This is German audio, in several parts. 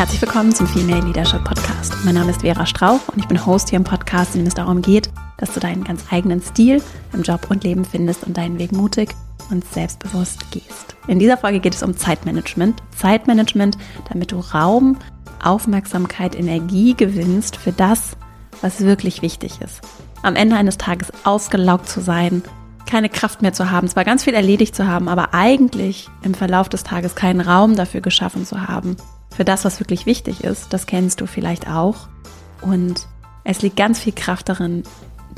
Herzlich willkommen zum Female Leadership Podcast. Mein Name ist Vera Strauch und ich bin Host hier im Podcast, in dem es darum geht, dass du deinen ganz eigenen Stil im Job und Leben findest und deinen Weg mutig und selbstbewusst gehst. In dieser Folge geht es um Zeitmanagement. Zeitmanagement, damit du Raum, Aufmerksamkeit, Energie gewinnst für das, was wirklich wichtig ist. Am Ende eines Tages ausgelaugt zu sein, keine Kraft mehr zu haben, zwar ganz viel erledigt zu haben, aber eigentlich im Verlauf des Tages keinen Raum dafür geschaffen zu haben, für das, was wirklich wichtig ist. Das kennst du vielleicht auch. Und es liegt ganz viel Kraft darin,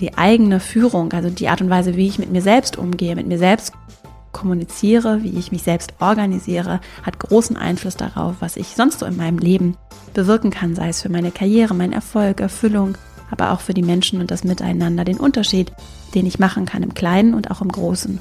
die eigene Führung, also die Art und Weise, wie ich mit mir selbst umgehe, mit mir selbst kommuniziere, wie ich mich selbst organisiere, hat großen Einfluss darauf, was ich sonst so in meinem Leben bewirken kann, sei es für meine Karriere, meinen Erfolg, Erfüllung, aber auch für die Menschen und das Miteinander, den Unterschied, den ich machen kann im Kleinen und auch im Großen.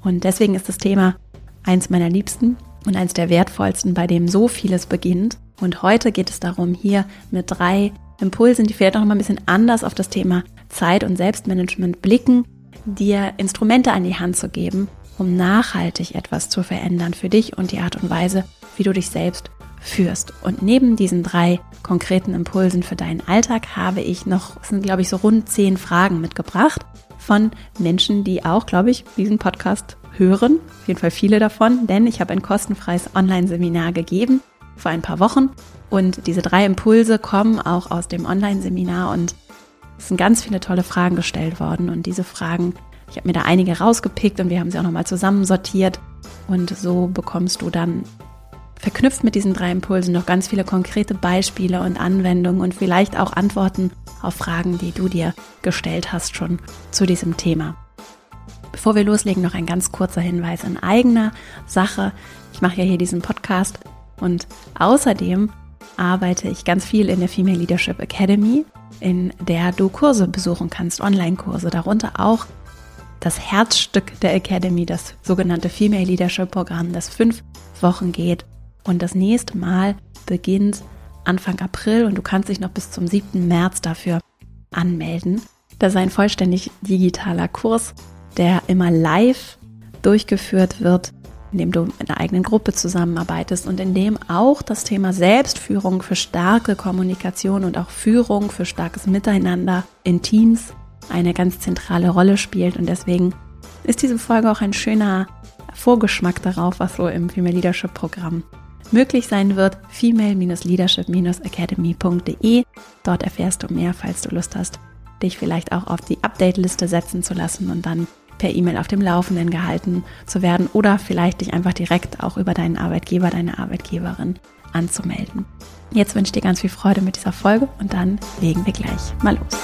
Und deswegen ist das Thema eins meiner Liebsten und eins der wertvollsten, bei dem so vieles beginnt. Und heute geht es darum, hier mit drei Impulsen, die vielleicht noch mal ein bisschen anders auf das Thema Zeit und Selbstmanagement blicken, dir Instrumente an die Hand zu geben, um nachhaltig etwas zu verändern für dich und die Art und Weise, wie du dich selbst führst. Und neben diesen drei konkreten Impulsen für deinen Alltag habe ich noch, es sind glaube ich so rund zehn Fragen mitgebracht von Menschen, die auch, glaube ich, diesen Podcast hören, auf jeden Fall viele davon, denn ich habe ein kostenfreies Online-Seminar gegeben vor ein paar Wochen. Und diese drei Impulse kommen auch aus dem Online-Seminar und es sind ganz viele tolle Fragen gestellt worden. Und diese Fragen, ich habe mir da einige rausgepickt und wir haben sie auch nochmal zusammen sortiert. Und so bekommst du dann verknüpft mit diesen drei Impulsen noch ganz viele konkrete Beispiele und Anwendungen und vielleicht auch Antworten auf Fragen, die du dir gestellt hast schon zu diesem Thema. Bevor wir loslegen, noch ein ganz kurzer Hinweis in eigener Sache. Ich mache ja hier diesen Podcast und außerdem arbeite ich ganz viel in der Female Leadership Academy, in der du Kurse besuchen kannst, Online-Kurse, darunter auch das Herzstück der Academy, das sogenannte Female Leadership Programm, das fünf Wochen geht. Und das nächste Mal beginnt Anfang April und du kannst dich noch bis zum 7. März dafür anmelden. Das ist ein vollständig digitaler Kurs, der immer live durchgeführt wird, in dem du mit einer eigenen Gruppe zusammenarbeitest und in dem auch das Thema Selbstführung für starke Kommunikation und auch Führung für starkes Miteinander in Teams eine ganz zentrale Rolle spielt. Und deswegen ist diese Folge auch ein schöner Vorgeschmack darauf, was so im Female Leadership Programm möglich sein wird. female-leadership-academy.de. Dort erfährst du mehr, falls du Lust hast, dich vielleicht auch auf die Update-Liste setzen zu lassen und dann per E-Mail auf dem Laufenden gehalten zu werden oder vielleicht dich einfach direkt auch über deinen Arbeitgeber, deine Arbeitgeberin anzumelden. Jetzt wünsche ich dir ganz viel Freude mit dieser Folge und dann legen wir gleich mal los.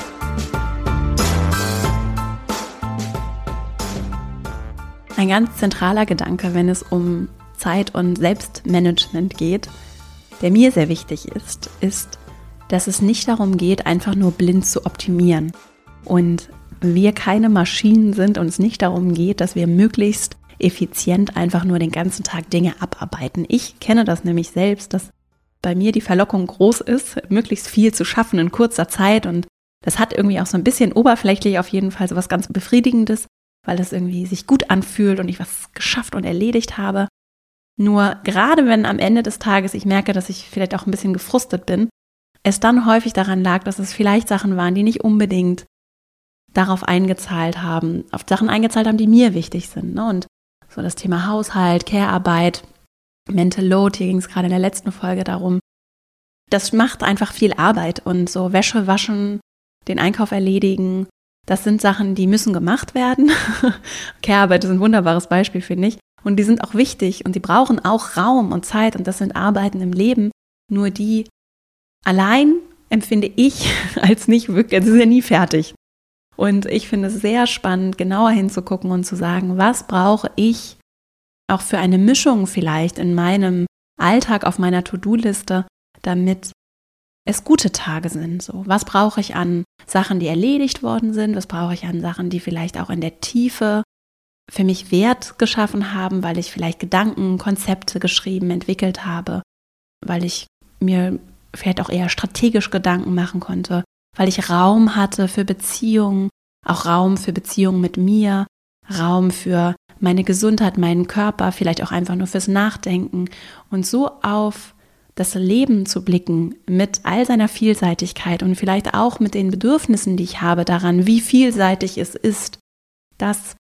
Ein ganz zentraler Gedanke, wenn es um Zeit- und Selbstmanagement geht, der mir sehr wichtig ist, ist, dass es nicht darum geht, einfach nur blind zu optimieren und wir keine Maschinen sind und es nicht darum geht, dass wir möglichst effizient einfach nur den ganzen Tag Dinge abarbeiten. Ich kenne das nämlich selbst, dass bei mir die Verlockung groß ist, möglichst viel zu schaffen in kurzer Zeit und das hat irgendwie auch so ein bisschen oberflächlich auf jeden Fall so was ganz befriedigendes, weil es irgendwie sich gut anfühlt und ich was geschafft und erledigt habe. Nur gerade wenn am Ende des Tages ich merke, dass ich vielleicht auch ein bisschen gefrustet bin, es dann häufig daran lag, dass es vielleicht Sachen waren, die nicht unbedingt darauf eingezahlt haben, auf Sachen eingezahlt haben, die mir wichtig sind. Ne? Und so das Thema Haushalt, Care-Arbeit, Mental Load, hier ging es gerade in der letzten Folge darum. Das macht einfach viel Arbeit und so Wäsche waschen, den Einkauf erledigen, das sind Sachen, die müssen gemacht werden. Care-Arbeit ist ein wunderbares Beispiel, finde ich. Und die sind auch wichtig und die brauchen auch Raum und Zeit und das sind Arbeiten im Leben. Nur die allein empfinde ich als nicht wirklich, es ist ja nie fertig. Und ich finde es sehr spannend, genauer hinzugucken und zu sagen, was brauche ich auch für eine Mischung vielleicht in meinem Alltag auf meiner To-Do-Liste, damit es gute Tage sind. So, was brauche ich an Sachen, die erledigt worden sind? Was brauche ich an Sachen, die vielleicht auch in der Tiefe für mich Wert geschaffen haben, weil ich vielleicht Gedanken, Konzepte geschrieben, entwickelt habe, weil ich mir vielleicht auch eher strategisch Gedanken machen konnte, weil ich Raum hatte für Beziehungen, auch Raum für Beziehungen mit mir, Raum für meine Gesundheit, meinen Körper, vielleicht auch einfach nur fürs Nachdenken und so auf das Leben zu blicken mit all seiner Vielseitigkeit und vielleicht auch mit den Bedürfnissen, die ich habe daran, wie vielseitig es ist, das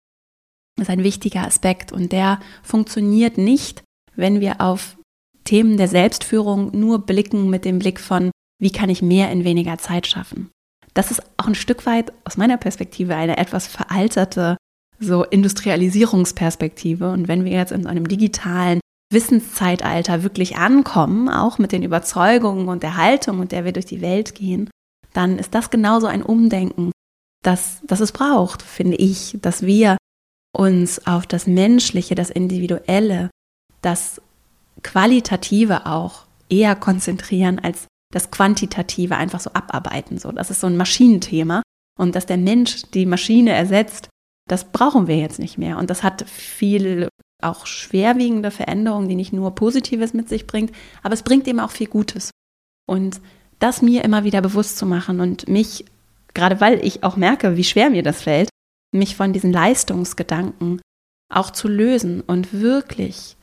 ist ein wichtiger Aspekt und der funktioniert nicht, wenn wir auf Themen der Selbstführung nur blicken mit dem Blick von, wie kann ich mehr in weniger Zeit schaffen. Das ist auch ein Stück weit aus meiner Perspektive eine etwas veralterte so Industrialisierungsperspektive. Und wenn wir jetzt in einem digitalen Wissenszeitalter wirklich ankommen, auch mit den Überzeugungen und der Haltung, mit der wir durch die Welt gehen, dann ist das genauso ein Umdenken, das, das es braucht, finde ich, dass wir uns auf das Menschliche, das Individuelle, das Qualitative auch eher konzentrieren als das Quantitative einfach so abarbeiten. So, das ist so ein Maschinenthema. Und dass der Mensch die Maschine ersetzt, das brauchen wir jetzt nicht mehr. Und das hat viel auch schwerwiegende Veränderungen, die nicht nur Positives mit sich bringt, aber es bringt eben auch viel Gutes. Und das mir immer wieder bewusst zu machen und mich, gerade weil ich auch merke, wie schwer mir das fällt, mich von diesen Leistungsgedanken auch zu lösen und wirklich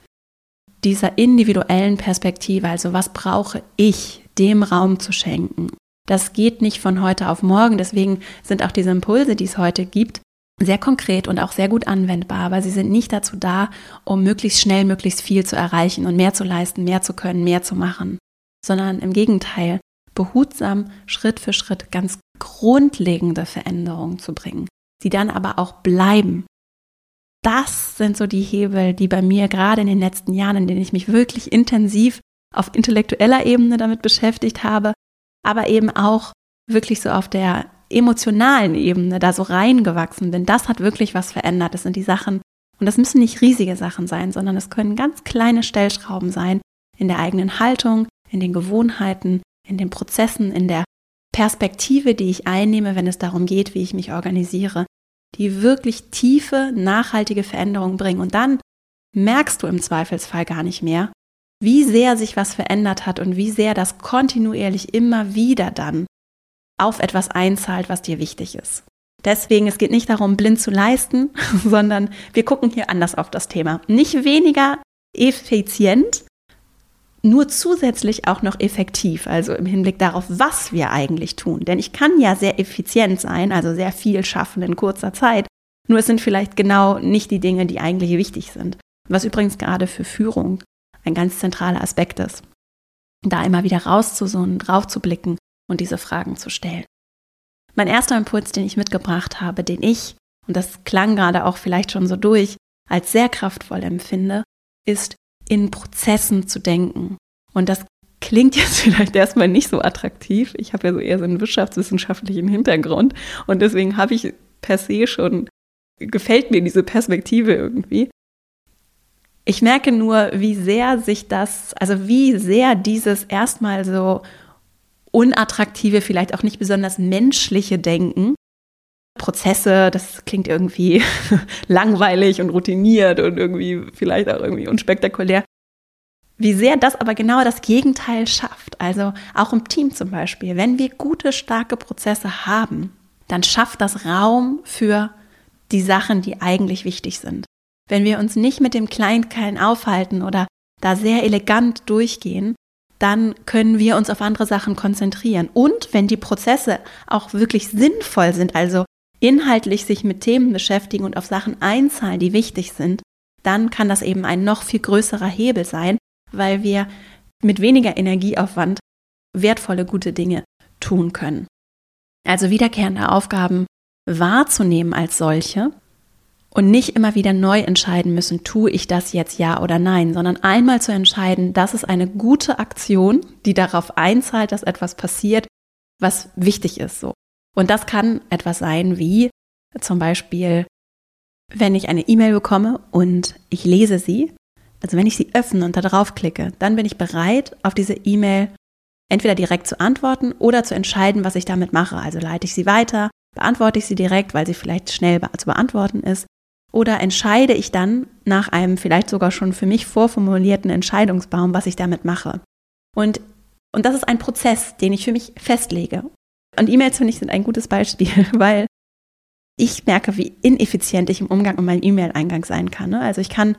dieser individuellen Perspektive, also was brauche ich, dem Raum zu schenken. Das geht nicht von heute auf morgen, deswegen sind auch diese Impulse, die es heute gibt, sehr konkret und auch sehr gut anwendbar, weil sie sind nicht dazu da, um möglichst schnell möglichst viel zu erreichen und mehr zu leisten, mehr zu können, mehr zu machen, sondern im Gegenteil, behutsam Schritt für Schritt ganz grundlegende Veränderungen zu bringen, die dann aber auch bleiben. Das sind so die Hebel, die bei mir gerade in den letzten Jahren, in denen ich mich wirklich intensiv auf intellektueller Ebene damit beschäftigt habe, aber eben auch wirklich so auf der emotionalen Ebene da so reingewachsen bin, das hat wirklich was verändert. Das sind die Sachen, und das müssen nicht riesige Sachen sein, sondern es können ganz kleine Stellschrauben sein in der eigenen Haltung, in den Gewohnheiten, in den Prozessen, in der Perspektive, die ich einnehme, wenn es darum geht, wie ich mich organisiere, die wirklich tiefe, nachhaltige Veränderungen bringen. Und dann merkst du im Zweifelsfall gar nicht mehr, wie sehr sich was verändert hat und wie sehr das kontinuierlich immer wieder dann auf etwas einzahlt, was dir wichtig ist. Deswegen, es geht nicht darum, blind zu leisten, sondern wir gucken hier anders auf das Thema. Nicht weniger effizient, nur zusätzlich auch noch effektiv, also im Hinblick darauf, was wir eigentlich tun. Denn ich kann ja sehr effizient sein, also sehr viel schaffen in kurzer Zeit, nur es sind vielleicht genau nicht die Dinge, die eigentlich wichtig sind. Was übrigens gerade für Führung ein ganz zentraler Aspekt ist. Da immer wieder rauszusonnen, drauf zu blicken und diese Fragen zu stellen. Mein erster Impuls, den ich mitgebracht habe, den ich, und das klang gerade auch vielleicht schon so durch, als sehr kraftvoll empfinde, ist in Prozessen zu denken. Und das klingt jetzt vielleicht erstmal nicht so attraktiv. Ich habe ja so eher so einen wirtschaftswissenschaftlichen Hintergrund und deswegen habe ich per se schon, gefällt mir diese Perspektive irgendwie. Ich merke nur, wie sehr sich das, also wie sehr dieses erstmal so unattraktive, vielleicht auch nicht besonders menschliche Denken. Prozesse, das klingt irgendwie langweilig und routiniert und irgendwie vielleicht auch irgendwie unspektakulär. Wie sehr das aber genau das Gegenteil schafft. Also auch im Team zum Beispiel. Wenn wir gute, starke Prozesse haben, dann schafft das Raum für die Sachen, die eigentlich wichtig sind. Wenn wir uns nicht mit dem Kleinkeilen aufhalten oder da sehr elegant durchgehen, dann können wir uns auf andere Sachen konzentrieren. Und wenn die Prozesse auch wirklich sinnvoll sind, also inhaltlich sich mit Themen beschäftigen und auf Sachen einzahlen, die wichtig sind, dann kann das eben ein noch viel größerer Hebel sein, weil wir mit weniger Energieaufwand wertvolle, gute Dinge tun können. Also wiederkehrende Aufgaben wahrzunehmen als solche und nicht immer wieder neu entscheiden müssen, tue ich das jetzt ja oder nein, sondern einmal zu entscheiden, das ist eine gute Aktion, die darauf einzahlt, dass etwas passiert, was wichtig ist so. Und das kann etwas sein wie zum Beispiel, wenn ich eine E-Mail bekomme und ich lese sie, also wenn ich sie öffne und da drauf klicke, dann bin ich bereit, auf diese E-Mail entweder direkt zu antworten oder zu entscheiden, was ich damit mache. Also leite ich sie weiter, beantworte ich sie direkt, weil sie vielleicht schnell zu beantworten ist, oder entscheide ich dann nach einem vielleicht sogar schon für mich vorformulierten Entscheidungsbaum, was ich damit mache. Und, und das ist ein Prozess, den ich für mich festlege. Und E-Mails, finde ich, sind ein gutes Beispiel, weil ich merke, wie ineffizient ich im Umgang mit meinem E-Mail-Eingang sein kann. Ne? Also ich kann,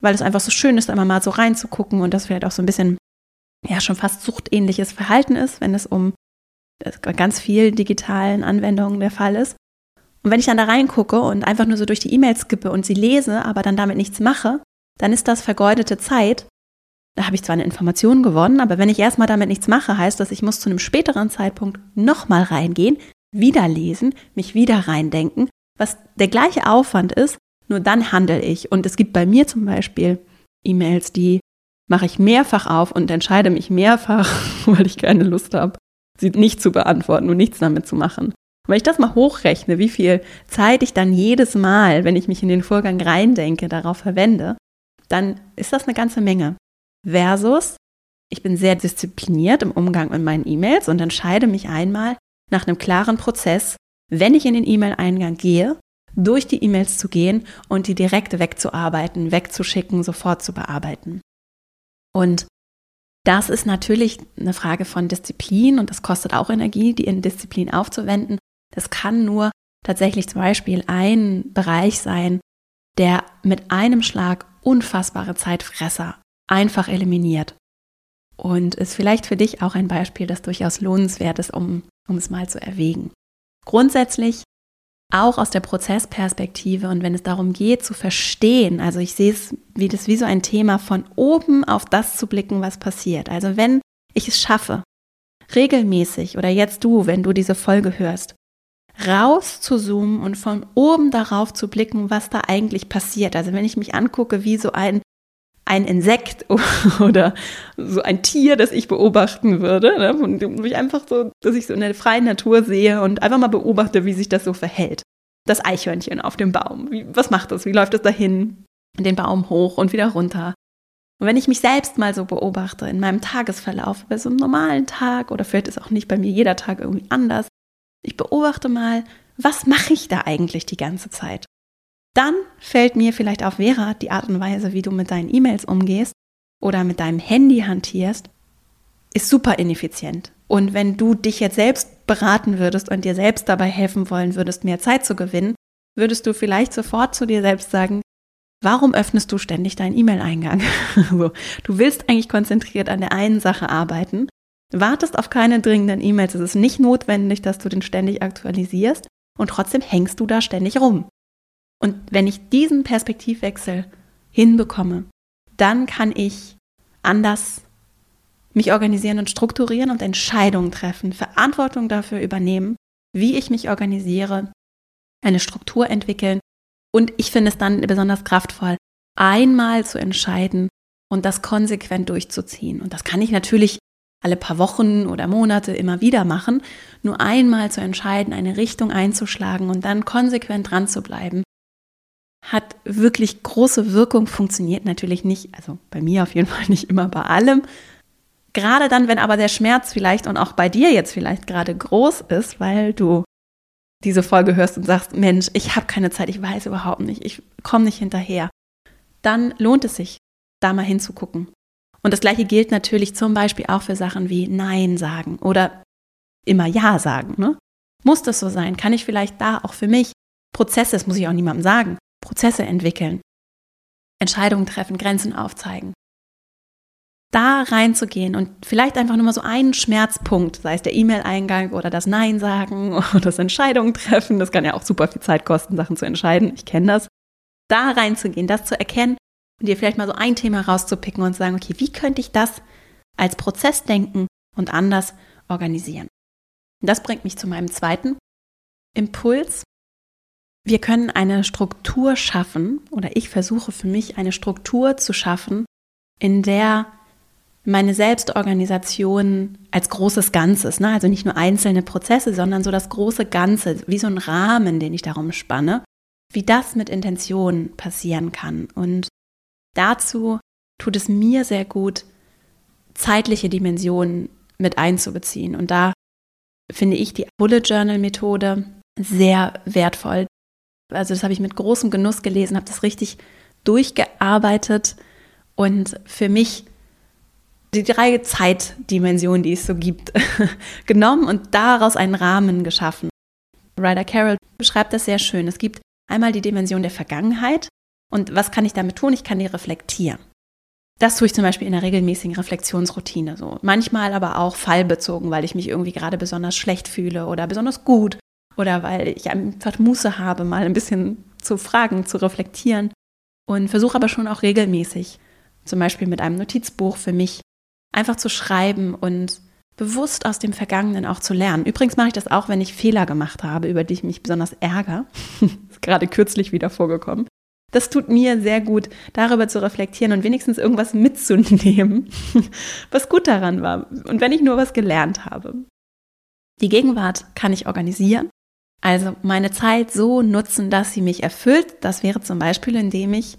weil es einfach so schön ist, einmal mal so reinzugucken und das vielleicht auch so ein bisschen, ja, schon fast suchtähnliches Verhalten ist, wenn es um ganz viel digitalen Anwendungen der Fall ist. Und wenn ich dann da reingucke und einfach nur so durch die E-Mails skippe und sie lese, aber dann damit nichts mache, dann ist das vergeudete Zeit. Da habe ich zwar eine Information gewonnen, aber wenn ich erstmal damit nichts mache, heißt das, ich muss zu einem späteren Zeitpunkt nochmal reingehen, wieder lesen, mich wieder reindenken, was der gleiche Aufwand ist, nur dann handle ich. Und es gibt bei mir zum Beispiel E-Mails, die mache ich mehrfach auf und entscheide mich mehrfach, weil ich keine Lust habe, sie nicht zu beantworten und nichts damit zu machen. Und wenn ich das mal hochrechne, wie viel Zeit ich dann jedes Mal, wenn ich mich in den Vorgang reindenke, darauf verwende, dann ist das eine ganze Menge. Versus, ich bin sehr diszipliniert im Umgang mit meinen E-Mails und entscheide mich einmal, nach einem klaren Prozess, wenn ich in den E-Mail-Eingang gehe, durch die E-Mails zu gehen und die direkt wegzuarbeiten, wegzuschicken, sofort zu bearbeiten. Und das ist natürlich eine Frage von Disziplin und das kostet auch Energie, die in Disziplin aufzuwenden. Das kann nur tatsächlich zum Beispiel ein Bereich sein, der mit einem Schlag unfassbare Zeitfresser einfach eliminiert. Und ist vielleicht für dich auch ein Beispiel, das durchaus lohnenswert ist, um um es mal zu erwägen. Grundsätzlich auch aus der Prozessperspektive und wenn es darum geht zu verstehen, also ich sehe es wie das wie so ein Thema von oben auf das zu blicken, was passiert. Also wenn ich es schaffe, regelmäßig oder jetzt du, wenn du diese Folge hörst, raus zu zoomen und von oben darauf zu blicken, was da eigentlich passiert. Also wenn ich mich angucke, wie so ein ein Insekt oder so ein Tier, das ich beobachten würde. Ne? Und ich einfach so, dass ich so in der freien Natur sehe und einfach mal beobachte, wie sich das so verhält. Das Eichhörnchen auf dem Baum. Wie, was macht das? Wie läuft es dahin? Den Baum hoch und wieder runter. Und wenn ich mich selbst mal so beobachte in meinem Tagesverlauf, bei so einem normalen Tag oder vielleicht ist auch nicht bei mir jeder Tag irgendwie anders, ich beobachte mal, was mache ich da eigentlich die ganze Zeit? Dann fällt mir vielleicht auf, Vera, die Art und Weise, wie du mit deinen E-Mails umgehst oder mit deinem Handy hantierst, ist super ineffizient. Und wenn du dich jetzt selbst beraten würdest und dir selbst dabei helfen wollen würdest, mehr Zeit zu gewinnen, würdest du vielleicht sofort zu dir selbst sagen, warum öffnest du ständig deinen E-Mail-Eingang? du willst eigentlich konzentriert an der einen Sache arbeiten, wartest auf keine dringenden E-Mails, es ist nicht notwendig, dass du den ständig aktualisierst und trotzdem hängst du da ständig rum. Und wenn ich diesen Perspektivwechsel hinbekomme, dann kann ich anders mich organisieren und strukturieren und Entscheidungen treffen, Verantwortung dafür übernehmen, wie ich mich organisiere, eine Struktur entwickeln. Und ich finde es dann besonders kraftvoll, einmal zu entscheiden und das konsequent durchzuziehen. Und das kann ich natürlich alle paar Wochen oder Monate immer wieder machen. Nur einmal zu entscheiden, eine Richtung einzuschlagen und dann konsequent dran zu bleiben, hat wirklich große Wirkung, funktioniert natürlich nicht, also bei mir auf jeden Fall nicht immer bei allem. Gerade dann, wenn aber der Schmerz vielleicht und auch bei dir jetzt vielleicht gerade groß ist, weil du diese Folge hörst und sagst, Mensch, ich habe keine Zeit, ich weiß überhaupt nicht, ich komme nicht hinterher, dann lohnt es sich, da mal hinzugucken. Und das gleiche gilt natürlich zum Beispiel auch für Sachen wie Nein sagen oder immer Ja sagen. Ne? Muss das so sein? Kann ich vielleicht da auch für mich Prozesse, das muss ich auch niemandem sagen, Prozesse entwickeln, Entscheidungen treffen, Grenzen aufzeigen. Da reinzugehen und vielleicht einfach nur mal so einen Schmerzpunkt, sei es der E-Mail-Eingang oder das Nein sagen oder das Entscheidungen treffen, das kann ja auch super viel Zeit kosten, Sachen zu entscheiden, ich kenne das. Da reinzugehen, das zu erkennen und dir vielleicht mal so ein Thema rauszupicken und zu sagen, okay, wie könnte ich das als Prozess denken und anders organisieren? Und das bringt mich zu meinem zweiten Impuls, wir können eine Struktur schaffen, oder ich versuche für mich eine Struktur zu schaffen, in der meine Selbstorganisation als großes Ganzes, ne? also nicht nur einzelne Prozesse, sondern so das große Ganze, wie so ein Rahmen, den ich darum spanne, wie das mit Intention passieren kann. Und dazu tut es mir sehr gut, zeitliche Dimensionen mit einzubeziehen. Und da finde ich die Bullet Journal Methode sehr wertvoll. Also das habe ich mit großem Genuss gelesen, habe das richtig durchgearbeitet und für mich die drei Zeitdimensionen, die es so gibt, genommen und daraus einen Rahmen geschaffen. Ryder Carroll beschreibt das sehr schön. Es gibt einmal die Dimension der Vergangenheit und was kann ich damit tun? Ich kann die reflektieren. Das tue ich zum Beispiel in einer regelmäßigen Reflexionsroutine so. Manchmal aber auch fallbezogen, weil ich mich irgendwie gerade besonders schlecht fühle oder besonders gut oder weil ich einfach Muße habe, mal ein bisschen zu fragen, zu reflektieren und versuche aber schon auch regelmäßig, zum Beispiel mit einem Notizbuch für mich, einfach zu schreiben und bewusst aus dem Vergangenen auch zu lernen. Übrigens mache ich das auch, wenn ich Fehler gemacht habe, über die ich mich besonders ärgere. ist gerade kürzlich wieder vorgekommen. Das tut mir sehr gut, darüber zu reflektieren und wenigstens irgendwas mitzunehmen, was gut daran war. Und wenn ich nur was gelernt habe. Die Gegenwart kann ich organisieren. Also meine Zeit so nutzen, dass sie mich erfüllt. Das wäre zum Beispiel, indem ich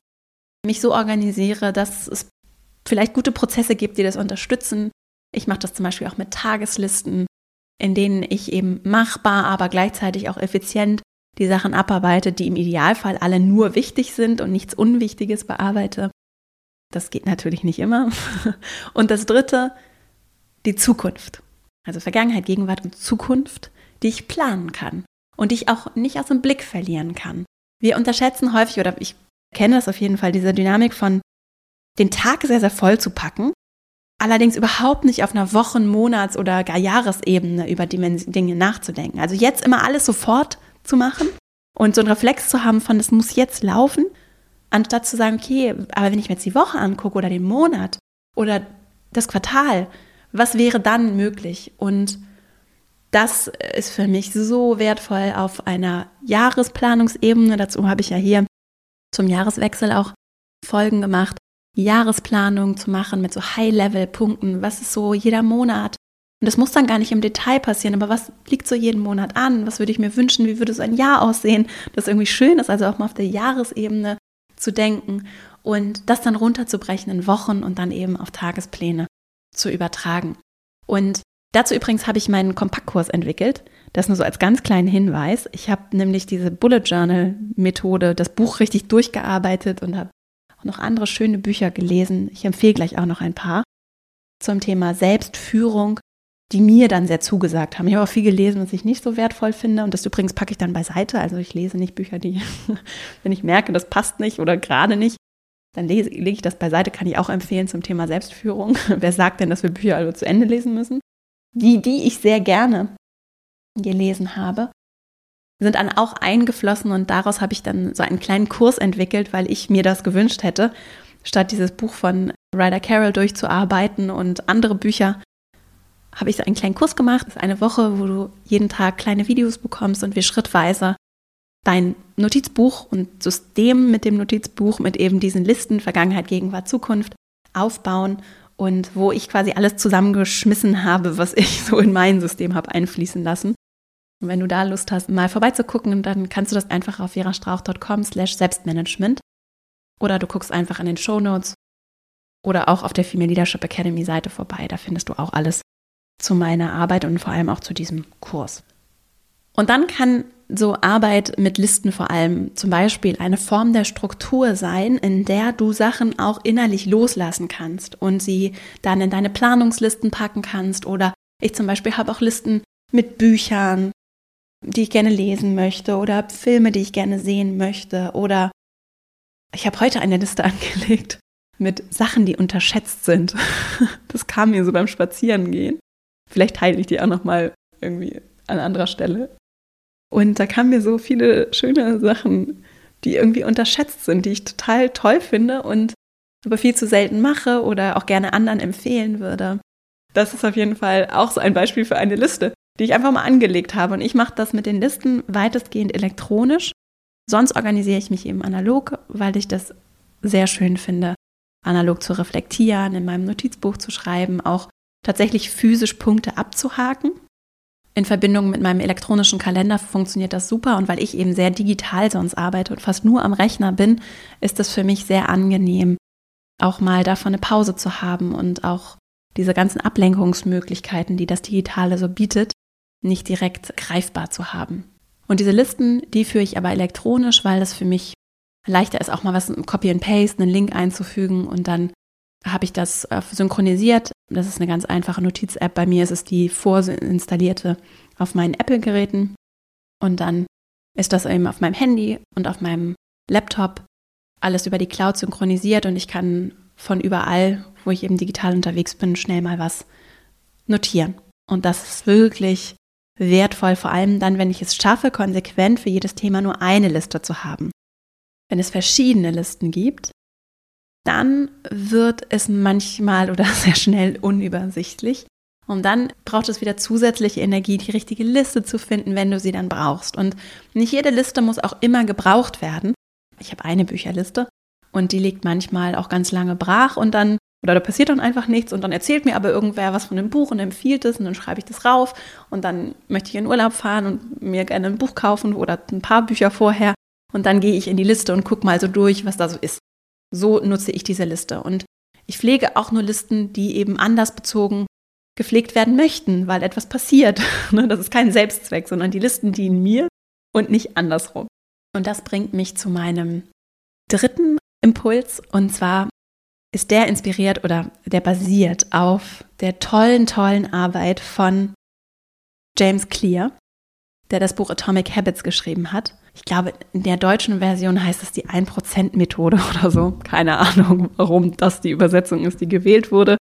mich so organisiere, dass es vielleicht gute Prozesse gibt, die das unterstützen. Ich mache das zum Beispiel auch mit Tageslisten, in denen ich eben machbar, aber gleichzeitig auch effizient die Sachen abarbeite, die im Idealfall alle nur wichtig sind und nichts Unwichtiges bearbeite. Das geht natürlich nicht immer. Und das Dritte, die Zukunft. Also Vergangenheit, Gegenwart und Zukunft, die ich planen kann und die ich auch nicht aus dem Blick verlieren kann. Wir unterschätzen häufig, oder ich kenne das auf jeden Fall, diese Dynamik von den Tag sehr, sehr voll zu packen, allerdings überhaupt nicht auf einer Wochen-, Monats- oder gar Jahresebene über Dinge nachzudenken. Also jetzt immer alles sofort zu machen und so einen Reflex zu haben von, es muss jetzt laufen, anstatt zu sagen, okay, aber wenn ich mir jetzt die Woche angucke oder den Monat oder das Quartal, was wäre dann möglich? Und das ist für mich so wertvoll auf einer Jahresplanungsebene. Dazu habe ich ja hier zum Jahreswechsel auch Folgen gemacht, Jahresplanung zu machen mit so High-Level-Punkten. Was ist so jeder Monat? Und das muss dann gar nicht im Detail passieren, aber was liegt so jeden Monat an? Was würde ich mir wünschen? Wie würde so ein Jahr aussehen? Das irgendwie schön ist, also auch mal auf der Jahresebene zu denken und das dann runterzubrechen in Wochen und dann eben auf Tagespläne zu übertragen. Und dazu übrigens habe ich meinen Kompaktkurs entwickelt. Das nur so als ganz kleinen Hinweis. Ich habe nämlich diese Bullet Journal Methode, das Buch richtig durchgearbeitet und habe auch noch andere schöne Bücher gelesen. Ich empfehle gleich auch noch ein paar zum Thema Selbstführung die mir dann sehr zugesagt haben. Ich habe auch viel gelesen, was ich nicht so wertvoll finde. Und das übrigens packe ich dann beiseite. Also ich lese nicht Bücher, die, wenn ich merke, das passt nicht oder gerade nicht, dann lege ich das beiseite, kann ich auch empfehlen zum Thema Selbstführung. Wer sagt denn, dass wir Bücher also zu Ende lesen müssen? Die, die ich sehr gerne gelesen habe, sind dann auch eingeflossen und daraus habe ich dann so einen kleinen Kurs entwickelt, weil ich mir das gewünscht hätte, statt dieses Buch von Ryder Carroll durchzuarbeiten und andere Bücher habe ich so einen kleinen Kurs gemacht. Das ist eine Woche, wo du jeden Tag kleine Videos bekommst und wir schrittweise dein Notizbuch und System mit dem Notizbuch, mit eben diesen Listen Vergangenheit, Gegenwart, Zukunft aufbauen und wo ich quasi alles zusammengeschmissen habe, was ich so in mein System habe einfließen lassen. Und wenn du da Lust hast, mal vorbeizugucken, dann kannst du das einfach auf verastrauch.com slash Selbstmanagement oder du guckst einfach in den Show Notes oder auch auf der Female Leadership Academy Seite vorbei. Da findest du auch alles zu meiner Arbeit und vor allem auch zu diesem Kurs. Und dann kann so Arbeit mit Listen vor allem zum Beispiel eine Form der Struktur sein, in der du Sachen auch innerlich loslassen kannst und sie dann in deine Planungslisten packen kannst. Oder ich zum Beispiel habe auch Listen mit Büchern, die ich gerne lesen möchte oder Filme, die ich gerne sehen möchte. Oder ich habe heute eine Liste angelegt mit Sachen, die unterschätzt sind. Das kam mir so beim Spazierengehen. Vielleicht teile ich die auch nochmal irgendwie an anderer Stelle. Und da kamen mir so viele schöne Sachen, die irgendwie unterschätzt sind, die ich total toll finde und aber viel zu selten mache oder auch gerne anderen empfehlen würde. Das ist auf jeden Fall auch so ein Beispiel für eine Liste, die ich einfach mal angelegt habe. Und ich mache das mit den Listen weitestgehend elektronisch. Sonst organisiere ich mich eben analog, weil ich das sehr schön finde, analog zu reflektieren, in meinem Notizbuch zu schreiben, auch tatsächlich physisch Punkte abzuhaken. In Verbindung mit meinem elektronischen Kalender funktioniert das super und weil ich eben sehr digital sonst arbeite und fast nur am Rechner bin, ist es für mich sehr angenehm, auch mal davon eine Pause zu haben und auch diese ganzen Ablenkungsmöglichkeiten, die das Digitale so bietet, nicht direkt greifbar zu haben. Und diese Listen, die führe ich aber elektronisch, weil das für mich leichter ist, auch mal was Copy and Paste, einen Link einzufügen und dann habe ich das äh, synchronisiert. Das ist eine ganz einfache Notiz-App. Bei mir ist es die vorinstallierte auf meinen Apple-Geräten. Und dann ist das eben auf meinem Handy und auf meinem Laptop alles über die Cloud synchronisiert und ich kann von überall, wo ich eben digital unterwegs bin, schnell mal was notieren. Und das ist wirklich wertvoll, vor allem dann, wenn ich es schaffe, konsequent für jedes Thema nur eine Liste zu haben. Wenn es verschiedene Listen gibt, dann wird es manchmal oder sehr schnell unübersichtlich. Und dann braucht es wieder zusätzliche Energie, die richtige Liste zu finden, wenn du sie dann brauchst. Und nicht jede Liste muss auch immer gebraucht werden. Ich habe eine Bücherliste und die liegt manchmal auch ganz lange brach und dann, oder da passiert dann einfach nichts und dann erzählt mir aber irgendwer was von dem Buch und empfiehlt es und dann schreibe ich das rauf und dann möchte ich in Urlaub fahren und mir gerne ein Buch kaufen oder ein paar Bücher vorher und dann gehe ich in die Liste und gucke mal so durch, was da so ist. So nutze ich diese Liste. Und ich pflege auch nur Listen, die eben anders bezogen gepflegt werden möchten, weil etwas passiert. Ne, das ist kein Selbstzweck, sondern die Listen dienen mir und nicht andersrum. Und das bringt mich zu meinem dritten Impuls. Und zwar ist der inspiriert oder der basiert auf der tollen, tollen Arbeit von James Clear, der das Buch Atomic Habits geschrieben hat ich glaube, in der deutschen Version heißt es die 1%-Methode oder so. Keine Ahnung, warum das die Übersetzung ist, die gewählt wurde.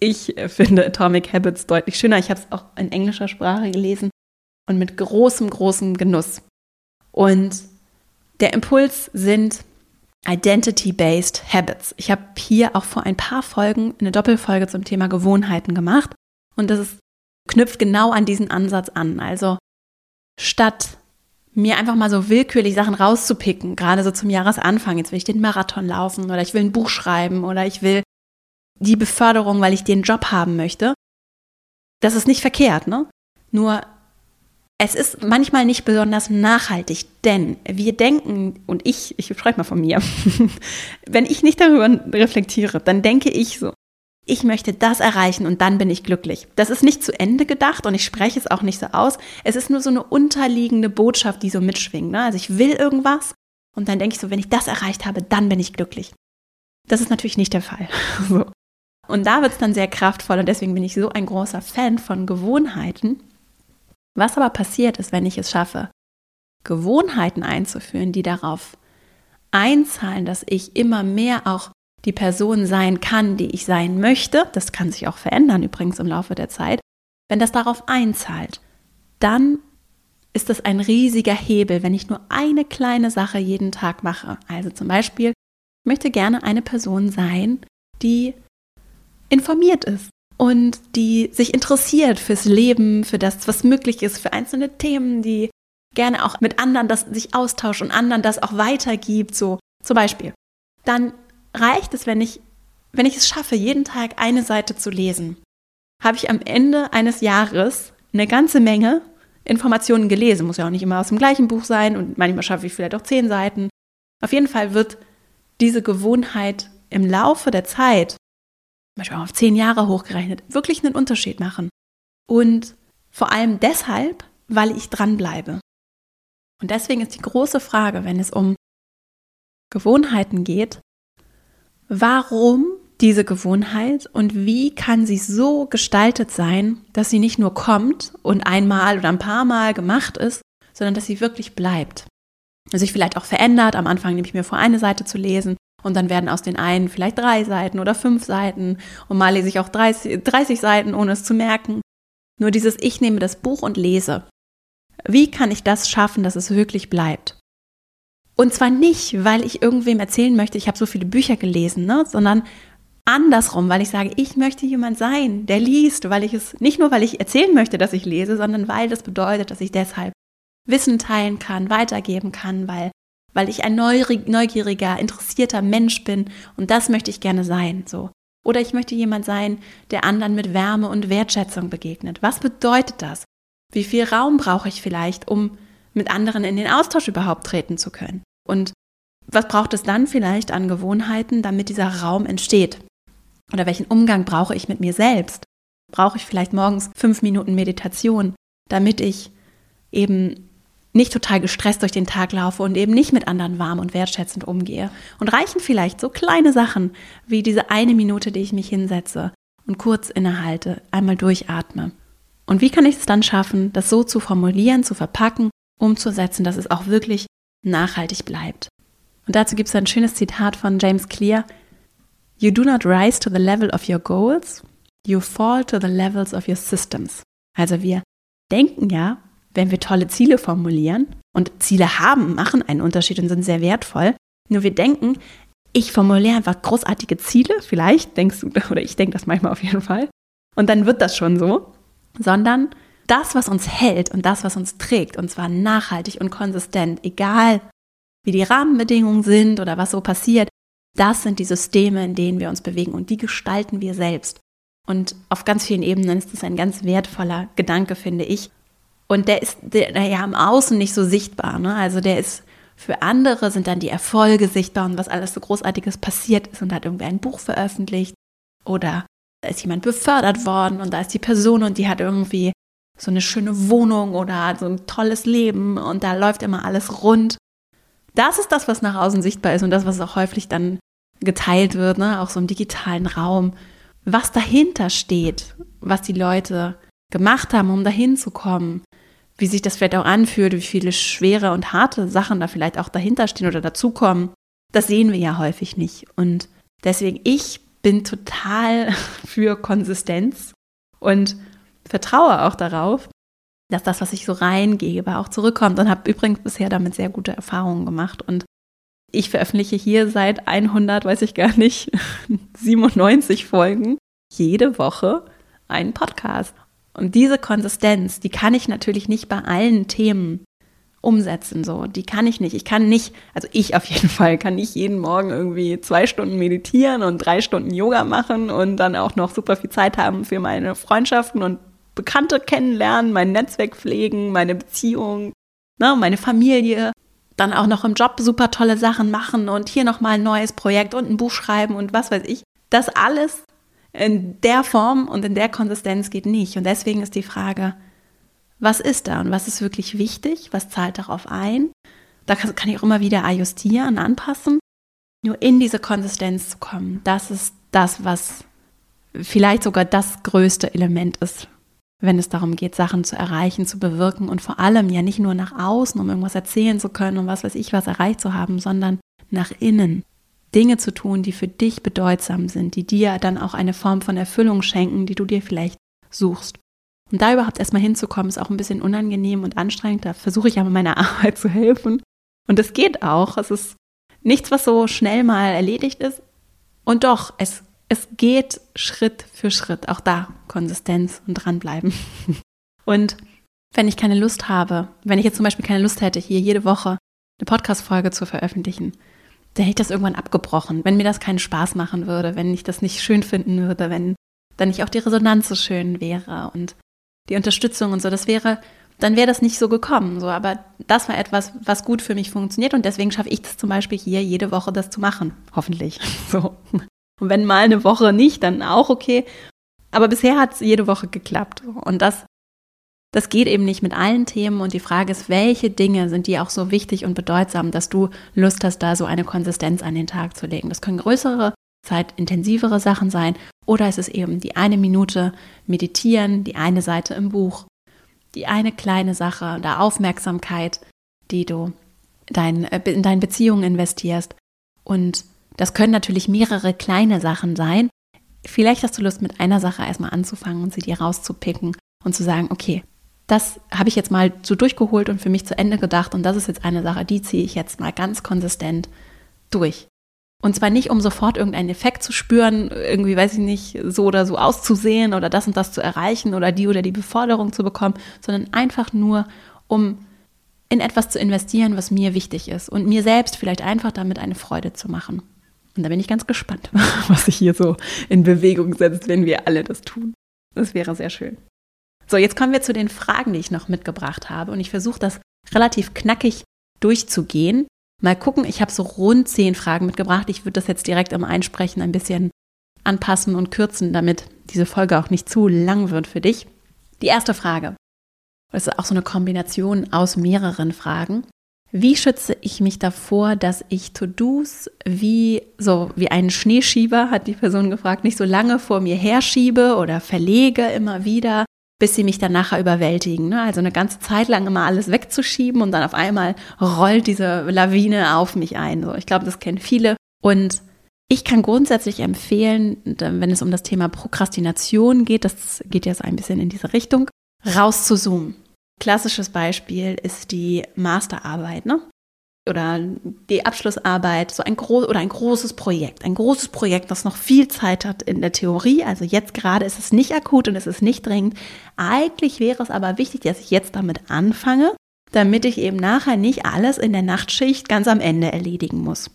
Ich finde Atomic Habits deutlich schöner. Ich habe es auch in englischer Sprache gelesen und mit großem, großem Genuss. Und der Impuls sind Identity-Based Habits. Ich habe hier auch vor ein paar Folgen eine Doppelfolge zum Thema Gewohnheiten gemacht und das ist, knüpft genau an diesen Ansatz an. Also statt mir einfach mal so willkürlich Sachen rauszupicken, gerade so zum Jahresanfang. Jetzt will ich den Marathon laufen oder ich will ein Buch schreiben oder ich will die Beförderung, weil ich den Job haben möchte. Das ist nicht verkehrt, ne? Nur es ist manchmal nicht besonders nachhaltig, denn wir denken, und ich, ich schreibe mal von mir, wenn ich nicht darüber reflektiere, dann denke ich so, ich möchte das erreichen und dann bin ich glücklich. Das ist nicht zu Ende gedacht und ich spreche es auch nicht so aus. Es ist nur so eine unterliegende Botschaft, die so mitschwingt. Ne? Also ich will irgendwas und dann denke ich so, wenn ich das erreicht habe, dann bin ich glücklich. Das ist natürlich nicht der Fall. so. Und da wird es dann sehr kraftvoll und deswegen bin ich so ein großer Fan von Gewohnheiten. Was aber passiert ist, wenn ich es schaffe, Gewohnheiten einzuführen, die darauf einzahlen, dass ich immer mehr auch die Person sein kann, die ich sein möchte, das kann sich auch verändern übrigens im Laufe der Zeit, wenn das darauf einzahlt, dann ist das ein riesiger Hebel, wenn ich nur eine kleine Sache jeden Tag mache. Also zum Beispiel, ich möchte gerne eine Person sein, die informiert ist und die sich interessiert fürs Leben, für das, was möglich ist, für einzelne Themen, die gerne auch mit anderen das sich austauscht und anderen das auch weitergibt, so zum Beispiel. Dann reicht es, wenn ich, wenn ich es schaffe, jeden Tag eine Seite zu lesen, habe ich am Ende eines Jahres eine ganze Menge Informationen gelesen. Muss ja auch nicht immer aus dem gleichen Buch sein und manchmal schaffe ich vielleicht auch zehn Seiten. Auf jeden Fall wird diese Gewohnheit im Laufe der Zeit, zum Beispiel auf zehn Jahre hochgerechnet, wirklich einen Unterschied machen. Und vor allem deshalb, weil ich dranbleibe. Und deswegen ist die große Frage, wenn es um Gewohnheiten geht, Warum diese Gewohnheit und wie kann sie so gestaltet sein, dass sie nicht nur kommt und einmal oder ein paar Mal gemacht ist, sondern dass sie wirklich bleibt. Sich vielleicht auch verändert. Am Anfang nehme ich mir vor, eine Seite zu lesen und dann werden aus den einen vielleicht drei Seiten oder fünf Seiten und mal lese ich auch 30, 30 Seiten, ohne es zu merken. Nur dieses Ich nehme das Buch und lese. Wie kann ich das schaffen, dass es wirklich bleibt? Und zwar nicht, weil ich irgendwem erzählen möchte, ich habe so viele Bücher gelesen, ne? sondern andersrum, weil ich sage, ich möchte jemand sein, der liest, weil ich es nicht nur, weil ich erzählen möchte, dass ich lese, sondern weil das bedeutet, dass ich deshalb Wissen teilen kann, weitergeben kann, weil, weil ich ein neugieriger, interessierter Mensch bin und das möchte ich gerne sein, so. Oder ich möchte jemand sein, der anderen mit Wärme und Wertschätzung begegnet. Was bedeutet das? Wie viel Raum brauche ich vielleicht, um mit anderen in den Austausch überhaupt treten zu können? Und was braucht es dann vielleicht an Gewohnheiten, damit dieser Raum entsteht? Oder welchen Umgang brauche ich mit mir selbst? Brauche ich vielleicht morgens fünf Minuten Meditation, damit ich eben nicht total gestresst durch den Tag laufe und eben nicht mit anderen warm und wertschätzend umgehe. Und reichen vielleicht so kleine Sachen wie diese eine Minute, die ich mich hinsetze und kurz innehalte, einmal durchatme. Und wie kann ich es dann schaffen, das so zu formulieren, zu verpacken, umzusetzen, dass es auch wirklich nachhaltig bleibt? Und dazu gibt es ein schönes Zitat von James Clear. You do not rise to the level of your goals, you fall to the levels of your systems. Also wir denken ja, wenn wir tolle Ziele formulieren und Ziele haben, machen einen Unterschied und sind sehr wertvoll. Nur wir denken, ich formuliere einfach großartige Ziele, vielleicht denkst du, oder ich denke das manchmal auf jeden Fall, und dann wird das schon so, sondern das, was uns hält und das, was uns trägt, und zwar nachhaltig und konsistent, egal wie die Rahmenbedingungen sind oder was so passiert, das sind die Systeme, in denen wir uns bewegen und die gestalten wir selbst. Und auf ganz vielen Ebenen ist das ein ganz wertvoller Gedanke, finde ich. Und der ist der, der ja im Außen nicht so sichtbar. Ne? Also der ist für andere sind dann die Erfolge sichtbar und was alles so Großartiges passiert ist und hat irgendwie ein Buch veröffentlicht oder da ist jemand befördert worden und da ist die Person und die hat irgendwie so eine schöne Wohnung oder so ein tolles Leben und da läuft immer alles rund. Das ist das, was nach außen sichtbar ist und das, was auch häufig dann geteilt wird, ne? auch so im digitalen Raum. Was dahinter steht, was die Leute gemacht haben, um dahin zu kommen, wie sich das vielleicht auch anfühlt, wie viele schwere und harte Sachen da vielleicht auch dahinter stehen oder dazukommen, das sehen wir ja häufig nicht. Und deswegen, ich bin total für Konsistenz und vertraue auch darauf, dass das, was ich so reingebe, auch zurückkommt und habe übrigens bisher damit sehr gute Erfahrungen gemacht. Und ich veröffentliche hier seit 100, weiß ich gar nicht, 97 Folgen jede Woche einen Podcast. Und diese Konsistenz, die kann ich natürlich nicht bei allen Themen umsetzen, so. Die kann ich nicht. Ich kann nicht, also ich auf jeden Fall, kann nicht jeden Morgen irgendwie zwei Stunden meditieren und drei Stunden Yoga machen und dann auch noch super viel Zeit haben für meine Freundschaften und Bekannte kennenlernen, mein Netzwerk pflegen, meine Beziehung, ne, meine Familie. Dann auch noch im Job super tolle Sachen machen und hier nochmal ein neues Projekt und ein Buch schreiben und was weiß ich. Das alles in der Form und in der Konsistenz geht nicht. Und deswegen ist die Frage, was ist da und was ist wirklich wichtig? Was zahlt darauf ein? Da kann ich auch immer wieder ajustieren, anpassen. Nur in diese Konsistenz zu kommen, das ist das, was vielleicht sogar das größte Element ist, wenn es darum geht, Sachen zu erreichen, zu bewirken und vor allem ja nicht nur nach außen, um irgendwas erzählen zu können und was weiß ich, was erreicht zu haben, sondern nach innen. Dinge zu tun, die für dich bedeutsam sind, die dir dann auch eine Form von Erfüllung schenken, die du dir vielleicht suchst. Und da überhaupt erstmal hinzukommen, ist auch ein bisschen unangenehm und anstrengend. Da versuche ich aber meiner Arbeit zu helfen. Und es geht auch. Es ist nichts, was so schnell mal erledigt ist. Und doch, es, es geht Schritt für Schritt. Auch da Konsistenz und dranbleiben. Und wenn ich keine Lust habe, wenn ich jetzt zum Beispiel keine Lust hätte, hier jede Woche eine Podcast-Folge zu veröffentlichen, dann hätte ich das irgendwann abgebrochen, wenn mir das keinen Spaß machen würde, wenn ich das nicht schön finden würde, wenn dann nicht auch die Resonanz so schön wäre und die Unterstützung und so, das wäre, dann wäre das nicht so gekommen. So, aber das war etwas, was gut für mich funktioniert und deswegen schaffe ich das zum Beispiel hier jede Woche das zu machen. Hoffentlich. So. Und wenn mal eine Woche nicht, dann auch okay. Aber bisher hat es jede Woche geklappt. Und das das geht eben nicht mit allen Themen und die Frage ist, welche Dinge sind dir auch so wichtig und bedeutsam, dass du Lust hast, da so eine Konsistenz an den Tag zu legen. Das können größere, zeitintensivere Sachen sein oder es ist eben die eine Minute meditieren, die eine Seite im Buch, die eine kleine Sache der Aufmerksamkeit, die du dein, äh, in deine Beziehungen investierst. Und das können natürlich mehrere kleine Sachen sein. Vielleicht hast du Lust, mit einer Sache erstmal anzufangen und sie dir rauszupicken und zu sagen, okay, das habe ich jetzt mal so durchgeholt und für mich zu Ende gedacht. Und das ist jetzt eine Sache, die ziehe ich jetzt mal ganz konsistent durch. Und zwar nicht, um sofort irgendeinen Effekt zu spüren, irgendwie, weiß ich nicht, so oder so auszusehen oder das und das zu erreichen oder die oder die Beforderung zu bekommen, sondern einfach nur, um in etwas zu investieren, was mir wichtig ist und mir selbst vielleicht einfach damit eine Freude zu machen. Und da bin ich ganz gespannt, was sich hier so in Bewegung setzt, wenn wir alle das tun. Das wäre sehr schön. So, jetzt kommen wir zu den Fragen, die ich noch mitgebracht habe. Und ich versuche das relativ knackig durchzugehen. Mal gucken, ich habe so rund zehn Fragen mitgebracht. Ich würde das jetzt direkt im Einsprechen ein bisschen anpassen und kürzen, damit diese Folge auch nicht zu lang wird für dich. Die erste Frage. Das ist auch so eine Kombination aus mehreren Fragen. Wie schütze ich mich davor, dass ich To-Dos wie so wie einen Schneeschieber, hat die Person gefragt, nicht so lange vor mir herschiebe oder verlege immer wieder, bis sie mich dann nachher überwältigen. Ne? Also eine ganze Zeit lang immer alles wegzuschieben und dann auf einmal rollt diese Lawine auf mich ein. So, ich glaube, das kennen viele. Und ich kann grundsätzlich empfehlen, wenn es um das Thema Prokrastination geht, das geht jetzt ein bisschen in diese Richtung, raus zu zoomen. Klassisches Beispiel ist die Masterarbeit, ne? Oder die Abschlussarbeit, so ein groß oder ein großes Projekt, ein großes Projekt, das noch viel Zeit hat in der Theorie. Also jetzt gerade ist es nicht akut und es ist nicht dringend. Eigentlich wäre es aber wichtig, dass ich jetzt damit anfange, damit ich eben nachher nicht alles in der Nachtschicht ganz am Ende erledigen muss.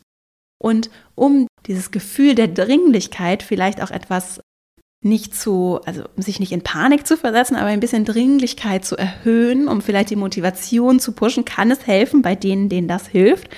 Und um dieses Gefühl der Dringlichkeit vielleicht auch etwas nicht zu, also sich nicht in Panik zu versetzen, aber ein bisschen Dringlichkeit zu erhöhen, um vielleicht die Motivation zu pushen, kann es helfen, bei denen, denen das hilft,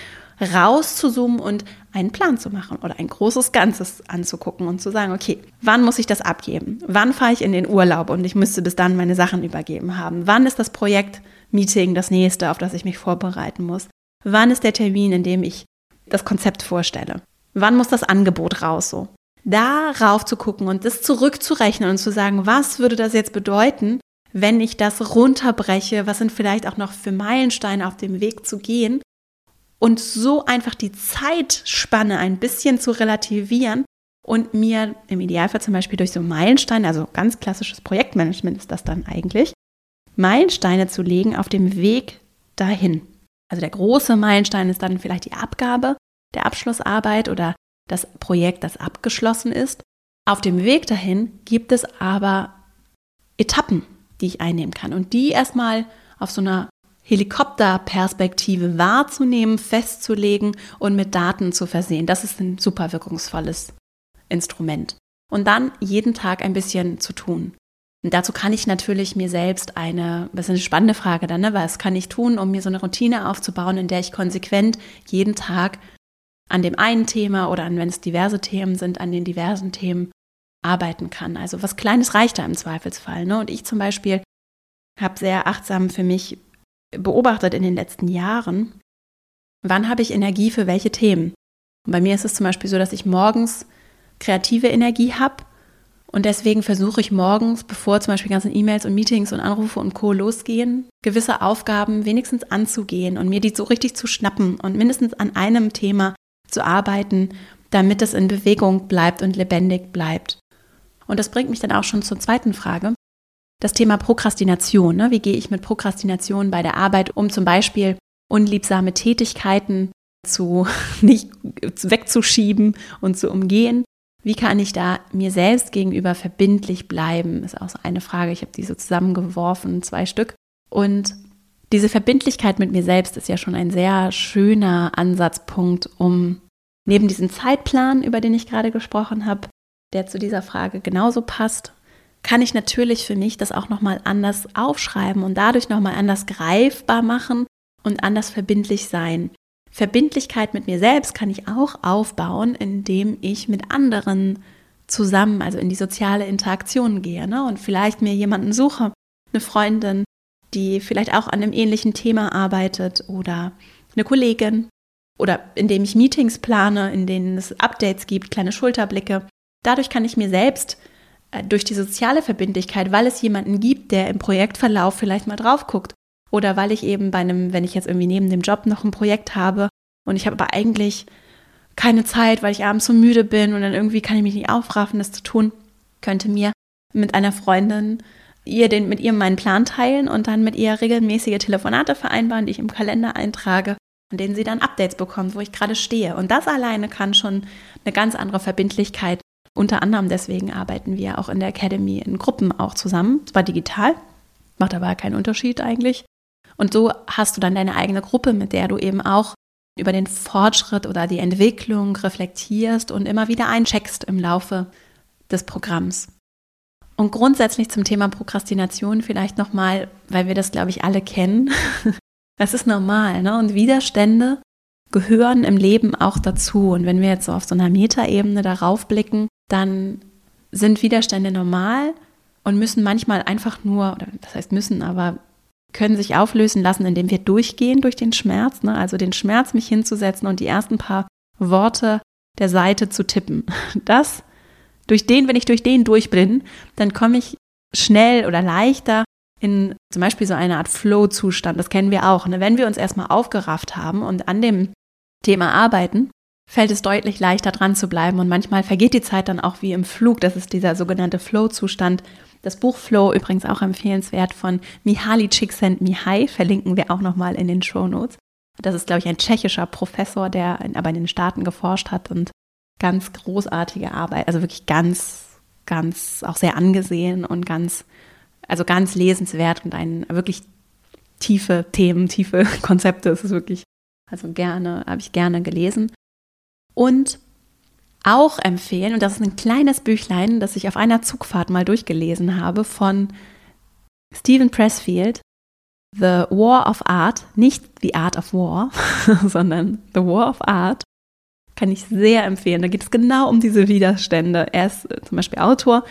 rauszuzoomen und einen Plan zu machen oder ein großes Ganzes anzugucken und zu sagen, okay, wann muss ich das abgeben? Wann fahre ich in den Urlaub und ich müsste bis dann meine Sachen übergeben haben? Wann ist das Projekt-Meeting das nächste, auf das ich mich vorbereiten muss? Wann ist der Termin, in dem ich das Konzept vorstelle? Wann muss das Angebot raus so? Darauf zu gucken und das zurückzurechnen und zu sagen, was würde das jetzt bedeuten, wenn ich das runterbreche, was sind vielleicht auch noch für Meilensteine auf dem Weg zu gehen und so einfach die Zeitspanne ein bisschen zu relativieren und mir im Idealfall zum Beispiel durch so Meilensteine, also ganz klassisches Projektmanagement ist das dann eigentlich, Meilensteine zu legen auf dem Weg dahin. Also der große Meilenstein ist dann vielleicht die Abgabe der Abschlussarbeit oder das Projekt, das abgeschlossen ist. Auf dem Weg dahin gibt es aber Etappen, die ich einnehmen kann und die erstmal auf so einer Helikopterperspektive wahrzunehmen, festzulegen und mit Daten zu versehen. Das ist ein super wirkungsvolles Instrument. Und dann jeden Tag ein bisschen zu tun. Und dazu kann ich natürlich mir selbst eine, das ist eine spannende Frage dann, ne? was kann ich tun, um mir so eine Routine aufzubauen, in der ich konsequent jeden Tag an dem einen Thema oder an, wenn es diverse Themen sind, an den diversen Themen arbeiten kann. Also was Kleines reicht da im Zweifelsfall. Ne? Und ich zum Beispiel habe sehr achtsam für mich beobachtet in den letzten Jahren, wann habe ich Energie für welche Themen. Und bei mir ist es zum Beispiel so, dass ich morgens kreative Energie habe und deswegen versuche ich morgens, bevor zum Beispiel ganzen E-Mails und Meetings und Anrufe und Co. losgehen, gewisse Aufgaben wenigstens anzugehen und mir die so richtig zu schnappen und mindestens an einem Thema zu arbeiten, damit es in Bewegung bleibt und lebendig bleibt. Und das bringt mich dann auch schon zur zweiten Frage. Das Thema Prokrastination. Ne? Wie gehe ich mit Prokrastination bei der Arbeit um, zum Beispiel unliebsame Tätigkeiten zu nicht wegzuschieben und zu umgehen? Wie kann ich da mir selbst gegenüber verbindlich bleiben? Ist auch so eine Frage. Ich habe die so zusammengeworfen, zwei Stück. Und diese Verbindlichkeit mit mir selbst ist ja schon ein sehr schöner Ansatzpunkt, um neben diesem Zeitplan, über den ich gerade gesprochen habe, der zu dieser Frage genauso passt, kann ich natürlich für mich das auch nochmal anders aufschreiben und dadurch nochmal anders greifbar machen und anders verbindlich sein. Verbindlichkeit mit mir selbst kann ich auch aufbauen, indem ich mit anderen zusammen, also in die soziale Interaktion gehe ne? und vielleicht mir jemanden suche, eine Freundin, die vielleicht auch an einem ähnlichen Thema arbeitet oder eine Kollegin oder indem ich Meetings plane, in denen es Updates gibt, kleine Schulterblicke. Dadurch kann ich mir selbst äh, durch die soziale Verbindlichkeit, weil es jemanden gibt, der im Projektverlauf vielleicht mal drauf guckt oder weil ich eben bei einem, wenn ich jetzt irgendwie neben dem Job noch ein Projekt habe und ich habe aber eigentlich keine Zeit, weil ich abends so müde bin und dann irgendwie kann ich mich nicht aufraffen, das zu tun, könnte mir mit einer Freundin ihr den, mit ihr meinen Plan teilen und dann mit ihr regelmäßige Telefonate vereinbaren, die ich im Kalender eintrage, an denen sie dann Updates bekommt, wo ich gerade stehe. Und das alleine kann schon eine ganz andere Verbindlichkeit. Unter anderem deswegen arbeiten wir auch in der Academy in Gruppen auch zusammen, zwar digital, macht aber keinen Unterschied eigentlich. Und so hast du dann deine eigene Gruppe, mit der du eben auch über den Fortschritt oder die Entwicklung reflektierst und immer wieder eincheckst im Laufe des Programms. Und grundsätzlich zum Thema Prokrastination vielleicht nochmal, weil wir das, glaube ich, alle kennen. Das ist normal, ne? Und Widerstände gehören im Leben auch dazu. Und wenn wir jetzt so auf so einer Metaebene darauf blicken, dann sind Widerstände normal und müssen manchmal einfach nur, oder das heißt müssen, aber können sich auflösen lassen, indem wir durchgehen durch den Schmerz, ne? also den Schmerz mich hinzusetzen und die ersten paar Worte der Seite zu tippen. Das, durch den, wenn ich durch den durch bin, dann komme ich schnell oder leichter in zum Beispiel so eine Art Flow-Zustand. Das kennen wir auch. Ne? Wenn wir uns erstmal aufgerafft haben und an dem Thema arbeiten, fällt es deutlich leichter dran zu bleiben und manchmal vergeht die Zeit dann auch wie im Flug. Das ist dieser sogenannte Flow-Zustand. Das Buch Flow übrigens auch empfehlenswert von Mihaly Csikszentmihalyi verlinken wir auch nochmal in den Show Notes. Das ist, glaube ich, ein tschechischer Professor, der aber in den Staaten geforscht hat und ganz großartige Arbeit, also wirklich ganz, ganz auch sehr angesehen und ganz, also ganz lesenswert und ein wirklich tiefe Themen, tiefe Konzepte. Es ist wirklich, also gerne, habe ich gerne gelesen. Und auch empfehlen, und das ist ein kleines Büchlein, das ich auf einer Zugfahrt mal durchgelesen habe, von Stephen Pressfield, The War of Art, nicht The Art of War, sondern The War of Art, kann ich sehr empfehlen. Da geht es genau um diese Widerstände. Er ist äh, zum Beispiel Autor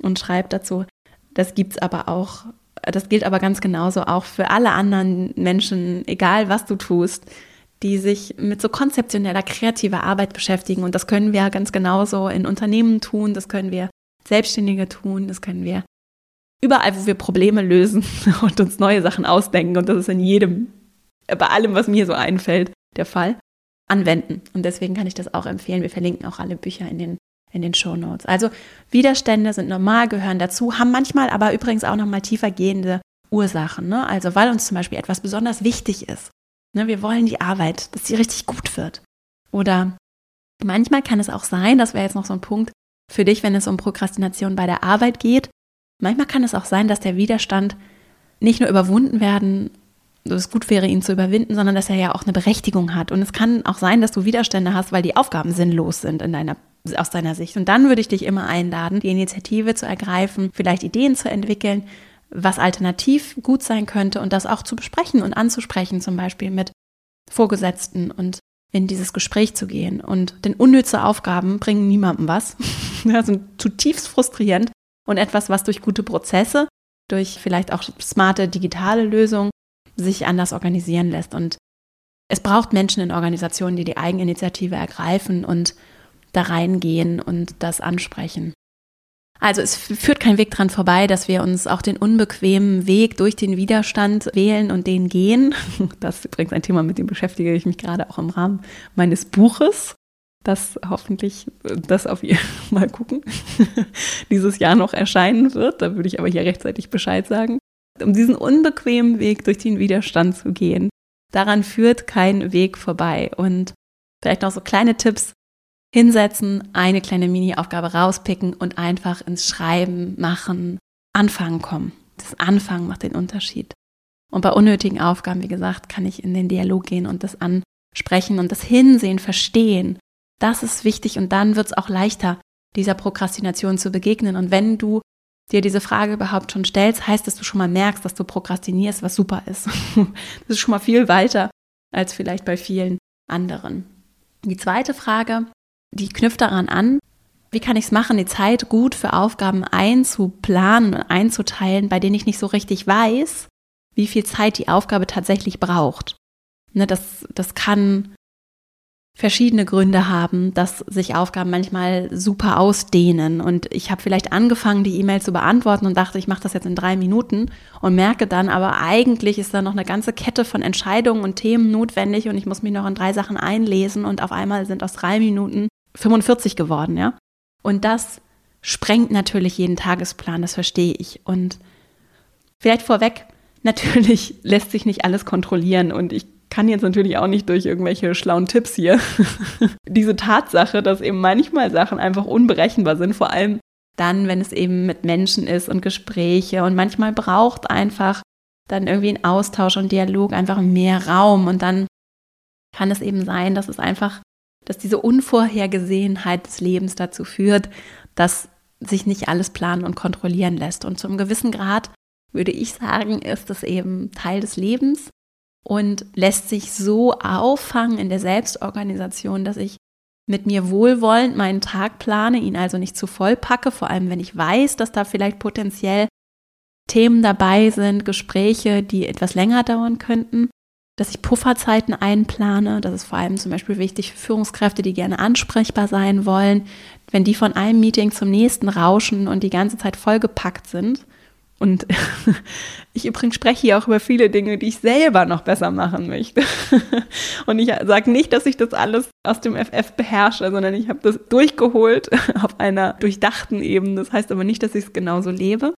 und schreibt dazu, das gibt es aber auch, das gilt aber ganz genauso auch für alle anderen Menschen, egal was du tust, die sich mit so konzeptioneller, kreativer Arbeit beschäftigen. Und das können wir ganz genauso in Unternehmen tun, das können wir Selbstständige tun, das können wir überall, wo wir Probleme lösen und uns neue Sachen ausdenken. Und das ist in jedem, bei allem, was mir so einfällt, der Fall, anwenden. Und deswegen kann ich das auch empfehlen. Wir verlinken auch alle Bücher in den, in den Show Notes. Also Widerstände sind normal, gehören dazu, haben manchmal aber übrigens auch nochmal tiefer gehende Ursachen. Ne? Also weil uns zum Beispiel etwas besonders wichtig ist Ne, wir wollen die Arbeit, dass sie richtig gut wird. Oder manchmal kann es auch sein, das wäre jetzt noch so ein Punkt für dich, wenn es um Prokrastination bei der Arbeit geht. Manchmal kann es auch sein, dass der Widerstand nicht nur überwunden werden, es gut wäre, ihn zu überwinden, sondern dass er ja auch eine Berechtigung hat. Und es kann auch sein, dass du Widerstände hast, weil die Aufgaben sinnlos sind in deiner, aus deiner Sicht. Und dann würde ich dich immer einladen, die Initiative zu ergreifen, vielleicht Ideen zu entwickeln, was alternativ gut sein könnte und das auch zu besprechen und anzusprechen, zum Beispiel mit Vorgesetzten und in dieses Gespräch zu gehen. Und denn unnütze Aufgaben bringen niemandem was. ja, sind zutiefst frustrierend und etwas, was durch gute Prozesse, durch vielleicht auch smarte digitale Lösungen sich anders organisieren lässt. Und es braucht Menschen in Organisationen, die die Eigeninitiative ergreifen und da reingehen und das ansprechen. Also es führt kein Weg dran vorbei, dass wir uns auch den unbequemen Weg durch den Widerstand wählen und den gehen. Das ist übrigens ein Thema, mit dem beschäftige ich mich gerade auch im Rahmen meines Buches, das hoffentlich, das auf ihr mal gucken, dieses Jahr noch erscheinen wird. Da würde ich aber hier rechtzeitig Bescheid sagen. Um diesen unbequemen Weg durch den Widerstand zu gehen, daran führt kein Weg vorbei. Und vielleicht noch so kleine Tipps, hinsetzen, eine kleine Mini-Aufgabe rauspicken und einfach ins Schreiben, Machen, Anfangen kommen. Das Anfangen macht den Unterschied. Und bei unnötigen Aufgaben, wie gesagt, kann ich in den Dialog gehen und das ansprechen und das Hinsehen, verstehen. Das ist wichtig und dann wird es auch leichter, dieser Prokrastination zu begegnen. Und wenn du dir diese Frage überhaupt schon stellst, heißt dass du schon mal merkst, dass du prokrastinierst, was super ist. Das ist schon mal viel weiter als vielleicht bei vielen anderen. Die zweite Frage, die knüpft daran an, wie kann ich es machen, die Zeit gut für Aufgaben einzuplanen und einzuteilen, bei denen ich nicht so richtig weiß, wie viel Zeit die Aufgabe tatsächlich braucht. Ne, das, das kann verschiedene Gründe haben, dass sich Aufgaben manchmal super ausdehnen. Und ich habe vielleicht angefangen, die E-Mail zu beantworten und dachte, ich mache das jetzt in drei Minuten und merke dann, aber eigentlich ist da noch eine ganze Kette von Entscheidungen und Themen notwendig und ich muss mich noch in drei Sachen einlesen und auf einmal sind aus drei Minuten 45 geworden, ja. Und das sprengt natürlich jeden Tagesplan, das verstehe ich. Und vielleicht vorweg, natürlich lässt sich nicht alles kontrollieren und ich kann jetzt natürlich auch nicht durch irgendwelche schlauen Tipps hier diese Tatsache, dass eben manchmal Sachen einfach unberechenbar sind, vor allem dann, wenn es eben mit Menschen ist und Gespräche und manchmal braucht einfach dann irgendwie ein Austausch und Dialog einfach mehr Raum und dann kann es eben sein, dass es einfach dass diese Unvorhergesehenheit des Lebens dazu führt, dass sich nicht alles planen und kontrollieren lässt. Und zum gewissen Grad würde ich sagen, ist es eben Teil des Lebens und lässt sich so auffangen in der Selbstorganisation, dass ich mit mir wohlwollend meinen Tag plane, ihn also nicht zu voll packe, vor allem wenn ich weiß, dass da vielleicht potenziell Themen dabei sind, Gespräche, die etwas länger dauern könnten, dass ich Pufferzeiten einplane. Das ist vor allem zum Beispiel wichtig für Führungskräfte, die gerne ansprechbar sein wollen. Wenn die von einem Meeting zum nächsten rauschen und die ganze Zeit vollgepackt sind, und ich übrigens spreche hier auch über viele Dinge, die ich selber noch besser machen möchte. Und ich sage nicht, dass ich das alles aus dem FF beherrsche, sondern ich habe das durchgeholt auf einer durchdachten Ebene. Das heißt aber nicht, dass ich es genauso lebe.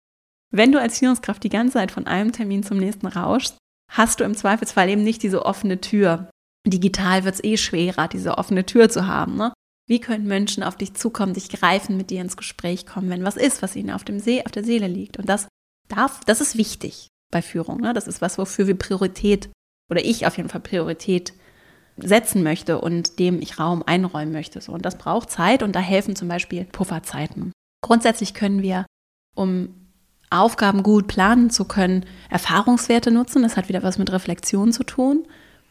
Wenn du als Führungskraft die ganze Zeit von einem Termin zum nächsten rauschst, hast du im Zweifelsfall eben nicht diese offene Tür. Digital wird es eh schwerer, diese offene Tür zu haben. Ne? Wie können Menschen auf dich zukommen, dich greifen, mit dir ins Gespräch kommen, wenn was ist, was ihnen auf, dem See, auf der Seele liegt? Und das darf, das ist wichtig bei Führung. Ne? Das ist was, wofür wir Priorität oder ich auf jeden Fall Priorität setzen möchte und dem ich Raum einräumen möchte. So. Und das braucht Zeit und da helfen zum Beispiel Pufferzeiten. Grundsätzlich können wir, um Aufgaben gut planen zu können, Erfahrungswerte nutzen. Das hat wieder was mit Reflexion zu tun.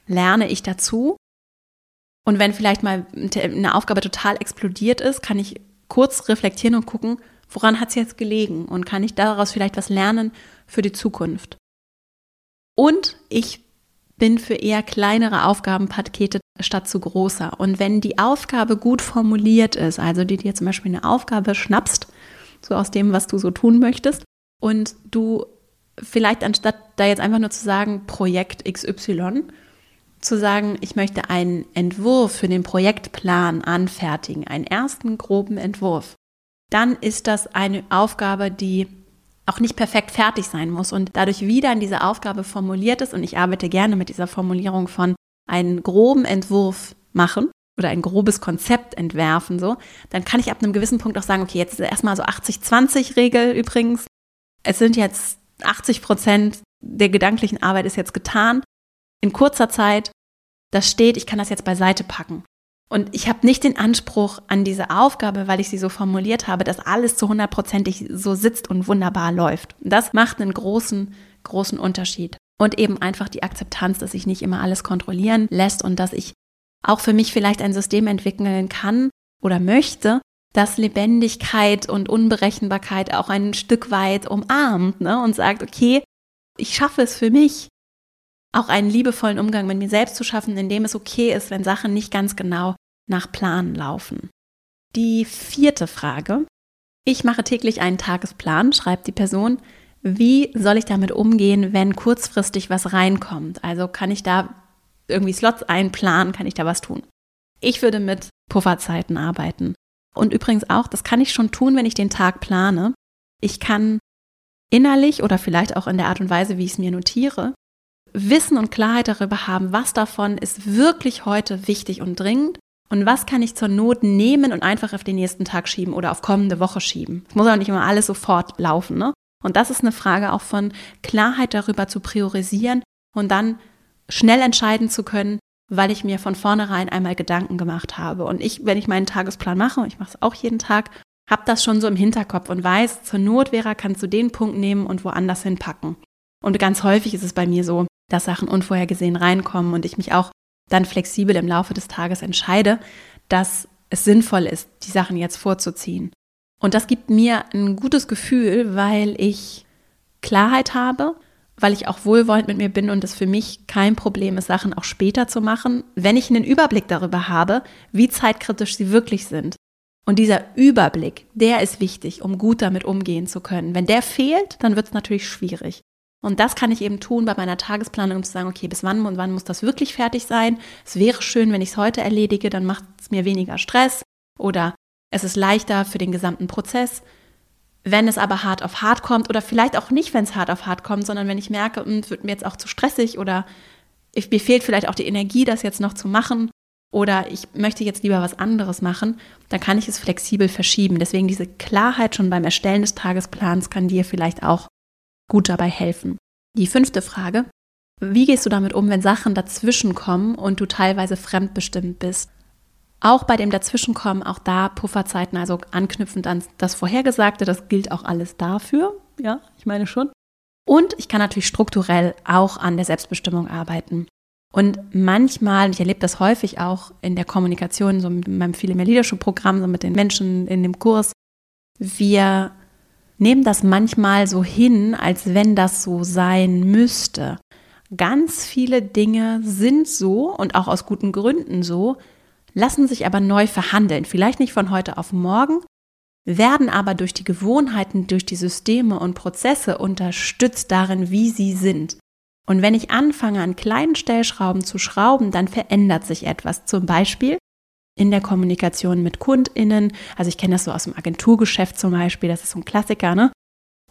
Lerne ich dazu? Und wenn vielleicht mal eine Aufgabe total explodiert ist, kann ich kurz reflektieren und gucken, woran hat es jetzt gelegen und kann ich daraus vielleicht was lernen für die Zukunft. Und ich bin für eher kleinere Aufgabenpakete statt zu großer. Und wenn die Aufgabe gut formuliert ist, also die dir zum Beispiel eine Aufgabe schnappst, so aus dem, was du so tun möchtest, und du vielleicht anstatt da jetzt einfach nur zu sagen, Projekt XY, zu sagen, ich möchte einen Entwurf für den Projektplan anfertigen, einen ersten groben Entwurf dann ist das eine Aufgabe, die auch nicht perfekt fertig sein muss und dadurch wieder in diese Aufgabe formuliert ist. Und ich arbeite gerne mit dieser Formulierung von einen groben Entwurf machen oder ein grobes Konzept entwerfen, so, dann kann ich ab einem gewissen Punkt auch sagen, okay, jetzt erstmal so 80-20-Regel übrigens. Es sind jetzt 80 Prozent der gedanklichen Arbeit ist jetzt getan. In kurzer Zeit, das steht, ich kann das jetzt beiseite packen. Und ich habe nicht den Anspruch an diese Aufgabe, weil ich sie so formuliert habe, dass alles zu hundertprozentig so sitzt und wunderbar läuft. Das macht einen großen, großen Unterschied. Und eben einfach die Akzeptanz, dass sich nicht immer alles kontrollieren lässt und dass ich auch für mich vielleicht ein System entwickeln kann oder möchte, das Lebendigkeit und Unberechenbarkeit auch ein Stück weit umarmt ne? und sagt, okay, ich schaffe es für mich, auch einen liebevollen Umgang mit mir selbst zu schaffen, in dem es okay ist, wenn Sachen nicht ganz genau nach Plan laufen. Die vierte Frage. Ich mache täglich einen Tagesplan, schreibt die Person. Wie soll ich damit umgehen, wenn kurzfristig was reinkommt? Also kann ich da irgendwie Slots einplanen, kann ich da was tun? Ich würde mit Pufferzeiten arbeiten. Und übrigens auch, das kann ich schon tun, wenn ich den Tag plane. Ich kann innerlich oder vielleicht auch in der Art und Weise, wie ich es mir notiere, Wissen und Klarheit darüber haben, was davon ist wirklich heute wichtig und dringend und was kann ich zur Not nehmen und einfach auf den nächsten Tag schieben oder auf kommende Woche schieben. Es muss auch nicht immer alles sofort laufen. Ne? Und das ist eine Frage auch von Klarheit darüber zu priorisieren und dann schnell entscheiden zu können, weil ich mir von vornherein einmal Gedanken gemacht habe. Und ich, wenn ich meinen Tagesplan mache, ich mache es auch jeden Tag, habe das schon so im Hinterkopf und weiß, zur Not, Vera, kannst du den Punkt nehmen und woanders hinpacken. Und ganz häufig ist es bei mir so, dass Sachen unvorhergesehen reinkommen und ich mich auch dann flexibel im Laufe des Tages entscheide, dass es sinnvoll ist, die Sachen jetzt vorzuziehen. Und das gibt mir ein gutes Gefühl, weil ich Klarheit habe, weil ich auch wohlwollend mit mir bin und es für mich kein Problem ist, Sachen auch später zu machen, wenn ich einen Überblick darüber habe, wie zeitkritisch sie wirklich sind. Und dieser Überblick, der ist wichtig, um gut damit umgehen zu können. Wenn der fehlt, dann wird es natürlich schwierig. Und das kann ich eben tun bei meiner Tagesplanung, um zu sagen, okay, bis wann und wann muss das wirklich fertig sein? Es wäre schön, wenn ich es heute erledige, dann macht es mir weniger Stress oder es ist leichter für den gesamten Prozess. Wenn es aber hart auf hart kommt oder vielleicht auch nicht, wenn es hart auf hart kommt, sondern wenn ich merke, hm, es wird mir jetzt auch zu stressig oder ich, mir fehlt vielleicht auch die Energie, das jetzt noch zu machen oder ich möchte jetzt lieber was anderes machen, dann kann ich es flexibel verschieben. Deswegen diese Klarheit schon beim Erstellen des Tagesplans kann dir vielleicht auch gut dabei helfen. Die fünfte Frage. Wie gehst du damit um, wenn Sachen dazwischen kommen und du teilweise fremdbestimmt bist? Auch bei dem Dazwischenkommen, auch da Pufferzeiten, also anknüpfend an das Vorhergesagte, das gilt auch alles dafür. Ja, ich meine schon. Und ich kann natürlich strukturell auch an der Selbstbestimmung arbeiten. Und manchmal, ich erlebe das häufig auch in der Kommunikation, so mit meinem Viele mehr Leadership Programm, so mit den Menschen in dem Kurs, wir nehmen das manchmal so hin, als wenn das so sein müsste. Ganz viele Dinge sind so und auch aus guten Gründen so, lassen sich aber neu verhandeln. Vielleicht nicht von heute auf morgen, werden aber durch die Gewohnheiten, durch die Systeme und Prozesse unterstützt darin, wie sie sind. Und wenn ich anfange, an kleinen Stellschrauben zu schrauben, dann verändert sich etwas. Zum Beispiel in der Kommunikation mit KundInnen. Also ich kenne das so aus dem Agenturgeschäft zum Beispiel, das ist so ein Klassiker, ne?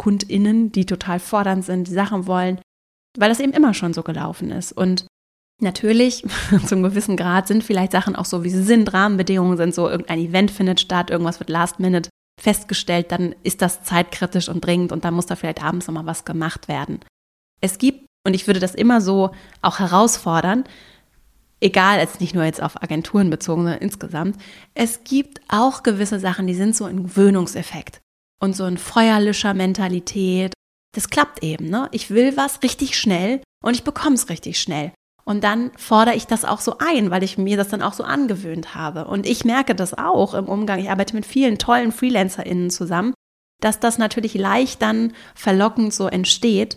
KundInnen, die total fordernd sind, die Sachen wollen, weil das eben immer schon so gelaufen ist. Und natürlich, zum gewissen Grad sind vielleicht Sachen auch so, wie sie sind, Rahmenbedingungen sind so, irgendein Event findet statt, irgendwas wird last minute festgestellt, dann ist das zeitkritisch und dringend und dann muss da vielleicht abends nochmal was gemacht werden. Es gibt, und ich würde das immer so auch herausfordern, egal, jetzt nicht nur jetzt auf Agenturen bezogen, sondern insgesamt, es gibt auch gewisse Sachen, die sind so ein Gewöhnungseffekt und so ein Feuerlöscher-Mentalität. Das klappt eben, ne? Ich will was richtig schnell und ich bekomme es richtig schnell. Und dann fordere ich das auch so ein, weil ich mir das dann auch so angewöhnt habe. Und ich merke das auch im Umgang. Ich arbeite mit vielen tollen FreelancerInnen zusammen, dass das natürlich leicht dann verlockend so entsteht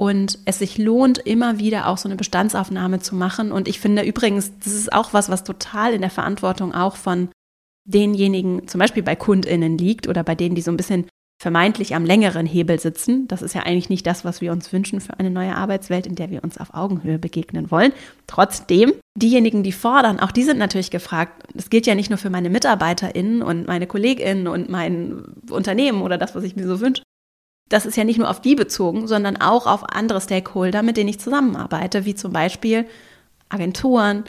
und es sich lohnt, immer wieder auch so eine Bestandsaufnahme zu machen. Und ich finde übrigens, das ist auch was, was total in der Verantwortung auch von denjenigen, zum Beispiel bei KundInnen liegt oder bei denen, die so ein bisschen vermeintlich am längeren Hebel sitzen. Das ist ja eigentlich nicht das, was wir uns wünschen für eine neue Arbeitswelt, in der wir uns auf Augenhöhe begegnen wollen. Trotzdem, diejenigen, die fordern, auch die sind natürlich gefragt. Das gilt ja nicht nur für meine MitarbeiterInnen und meine KollegInnen und mein Unternehmen oder das, was ich mir so wünsche. Das ist ja nicht nur auf die bezogen, sondern auch auf andere Stakeholder, mit denen ich zusammenarbeite, wie zum Beispiel Agenturen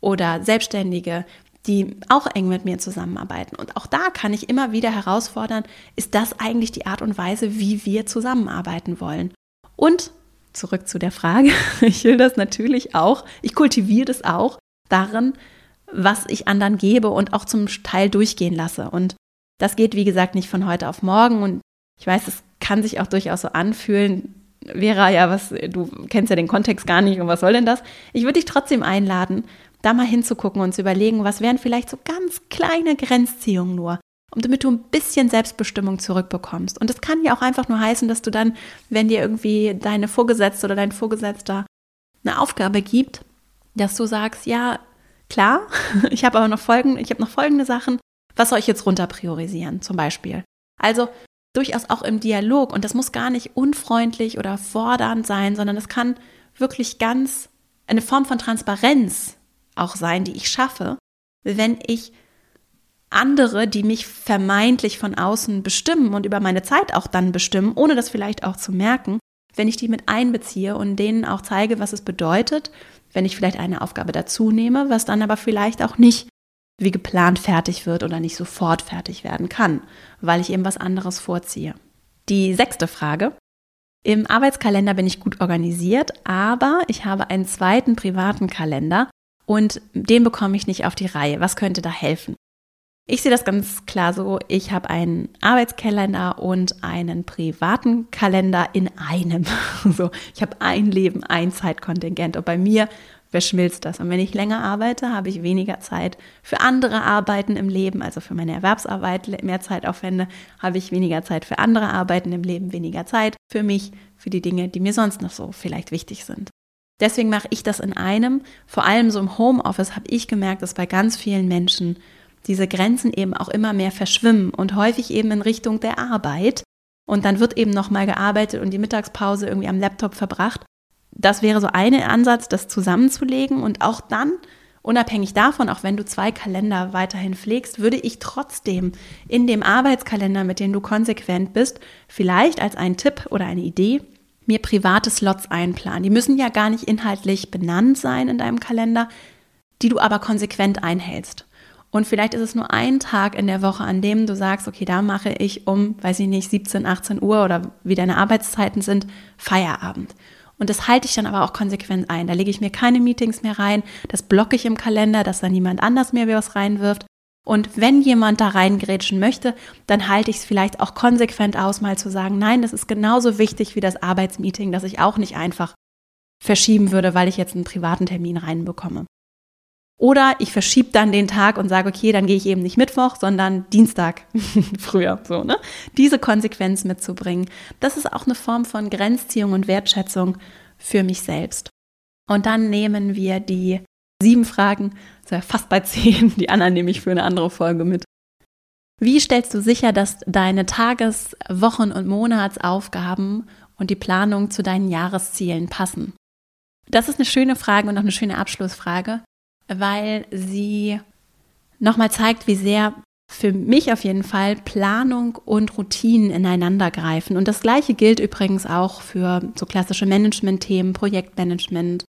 oder Selbstständige, die auch eng mit mir zusammenarbeiten. Und auch da kann ich immer wieder herausfordern, ist das eigentlich die Art und Weise, wie wir zusammenarbeiten wollen? Und zurück zu der Frage, ich will das natürlich auch, ich kultiviere das auch darin, was ich anderen gebe und auch zum Teil durchgehen lasse. Und das geht, wie gesagt, nicht von heute auf morgen. Und ich weiß, es kann sich auch durchaus so anfühlen. Vera, ja, was, du kennst ja den Kontext gar nicht und was soll denn das? Ich würde dich trotzdem einladen, da mal hinzugucken und zu überlegen, was wären vielleicht so ganz kleine Grenzziehungen nur, um damit du ein bisschen Selbstbestimmung zurückbekommst. Und das kann ja auch einfach nur heißen, dass du dann, wenn dir irgendwie deine Vorgesetzte oder dein Vorgesetzter eine Aufgabe gibt, dass du sagst, ja, klar, ich habe aber noch folgende, ich habe noch folgende Sachen, was soll ich jetzt runter priorisieren, zum Beispiel. Also durchaus auch im Dialog. Und das muss gar nicht unfreundlich oder fordernd sein, sondern es kann wirklich ganz eine Form von Transparenz auch sein, die ich schaffe, wenn ich andere, die mich vermeintlich von außen bestimmen und über meine Zeit auch dann bestimmen, ohne das vielleicht auch zu merken, wenn ich die mit einbeziehe und denen auch zeige, was es bedeutet, wenn ich vielleicht eine Aufgabe dazu nehme, was dann aber vielleicht auch nicht wie geplant fertig wird oder nicht sofort fertig werden kann, weil ich eben was anderes vorziehe. Die sechste Frage. Im Arbeitskalender bin ich gut organisiert, aber ich habe einen zweiten privaten Kalender, und den bekomme ich nicht auf die Reihe. Was könnte da helfen? Ich sehe das ganz klar so. Ich habe einen Arbeitskalender und einen privaten Kalender in einem. So, ich habe ein Leben, ein Zeitkontingent. Und bei mir verschmilzt das. Und wenn ich länger arbeite, habe ich weniger Zeit für andere Arbeiten im Leben, also für meine Erwerbsarbeit mehr Zeit aufwende, habe ich weniger Zeit für andere Arbeiten im Leben, weniger Zeit für mich, für die Dinge, die mir sonst noch so vielleicht wichtig sind. Deswegen mache ich das in einem. Vor allem so im Homeoffice habe ich gemerkt, dass bei ganz vielen Menschen diese Grenzen eben auch immer mehr verschwimmen und häufig eben in Richtung der Arbeit. Und dann wird eben nochmal gearbeitet und die Mittagspause irgendwie am Laptop verbracht. Das wäre so ein Ansatz, das zusammenzulegen. Und auch dann, unabhängig davon, auch wenn du zwei Kalender weiterhin pflegst, würde ich trotzdem in dem Arbeitskalender, mit dem du konsequent bist, vielleicht als einen Tipp oder eine Idee mir private Slots einplanen. Die müssen ja gar nicht inhaltlich benannt sein in deinem Kalender, die du aber konsequent einhältst. Und vielleicht ist es nur ein Tag in der Woche, an dem du sagst, okay, da mache ich um, weiß ich nicht, 17, 18 Uhr oder wie deine Arbeitszeiten sind, Feierabend. Und das halte ich dann aber auch konsequent ein. Da lege ich mir keine Meetings mehr rein, das blocke ich im Kalender, dass da niemand anders mehr was reinwirft. Und wenn jemand da reingrätschen möchte, dann halte ich es vielleicht auch konsequent aus, mal zu sagen, nein, das ist genauso wichtig wie das Arbeitsmeeting, dass ich auch nicht einfach verschieben würde, weil ich jetzt einen privaten Termin reinbekomme. Oder ich verschiebe dann den Tag und sage, okay, dann gehe ich eben nicht Mittwoch, sondern Dienstag früher. So, ne? Diese Konsequenz mitzubringen, das ist auch eine Form von Grenzziehung und Wertschätzung für mich selbst. Und dann nehmen wir die sieben Fragen, also fast bei zehn, die anderen nehme ich für eine andere Folge mit. Wie stellst du sicher, dass deine Tages-, Wochen- und Monatsaufgaben und die Planung zu deinen Jahreszielen passen? Das ist eine schöne Frage und auch eine schöne Abschlussfrage weil sie nochmal zeigt, wie sehr für mich auf jeden Fall Planung und Routinen ineinander greifen. Und das Gleiche gilt übrigens auch für so klassische Management-Themen, Projektmanagement.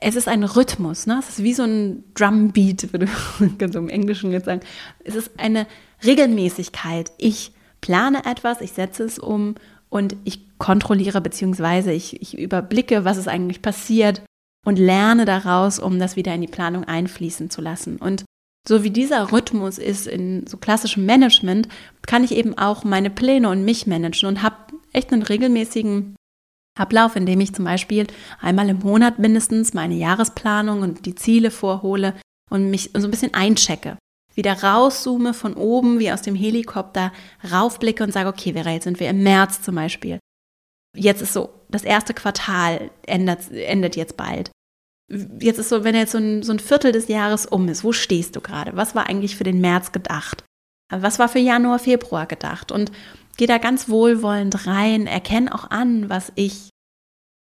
Es ist ein Rhythmus, ne? es ist wie so ein Drumbeat, würde man so im Englischen jetzt sagen. Es ist eine Regelmäßigkeit. Ich plane etwas, ich setze es um und ich kontrolliere bzw. Ich, ich überblicke, was ist eigentlich passiert und lerne daraus, um das wieder in die Planung einfließen zu lassen. Und so wie dieser Rhythmus ist in so klassischem Management, kann ich eben auch meine Pläne und mich managen und habe echt einen regelmäßigen Ablauf, in dem ich zum Beispiel einmal im Monat mindestens meine Jahresplanung und die Ziele vorhole und mich so ein bisschen einchecke. Wieder rauszoome von oben, wie aus dem Helikopter, raufblicke und sage, okay, Vera, jetzt sind wir im März zum Beispiel. Jetzt ist so, das erste Quartal endet, endet jetzt bald. Jetzt ist so, wenn jetzt so ein, so ein Viertel des Jahres um ist, wo stehst du gerade? Was war eigentlich für den März gedacht? Was war für Januar, Februar gedacht? Und geh da ganz wohlwollend rein, erkenne auch an, was ich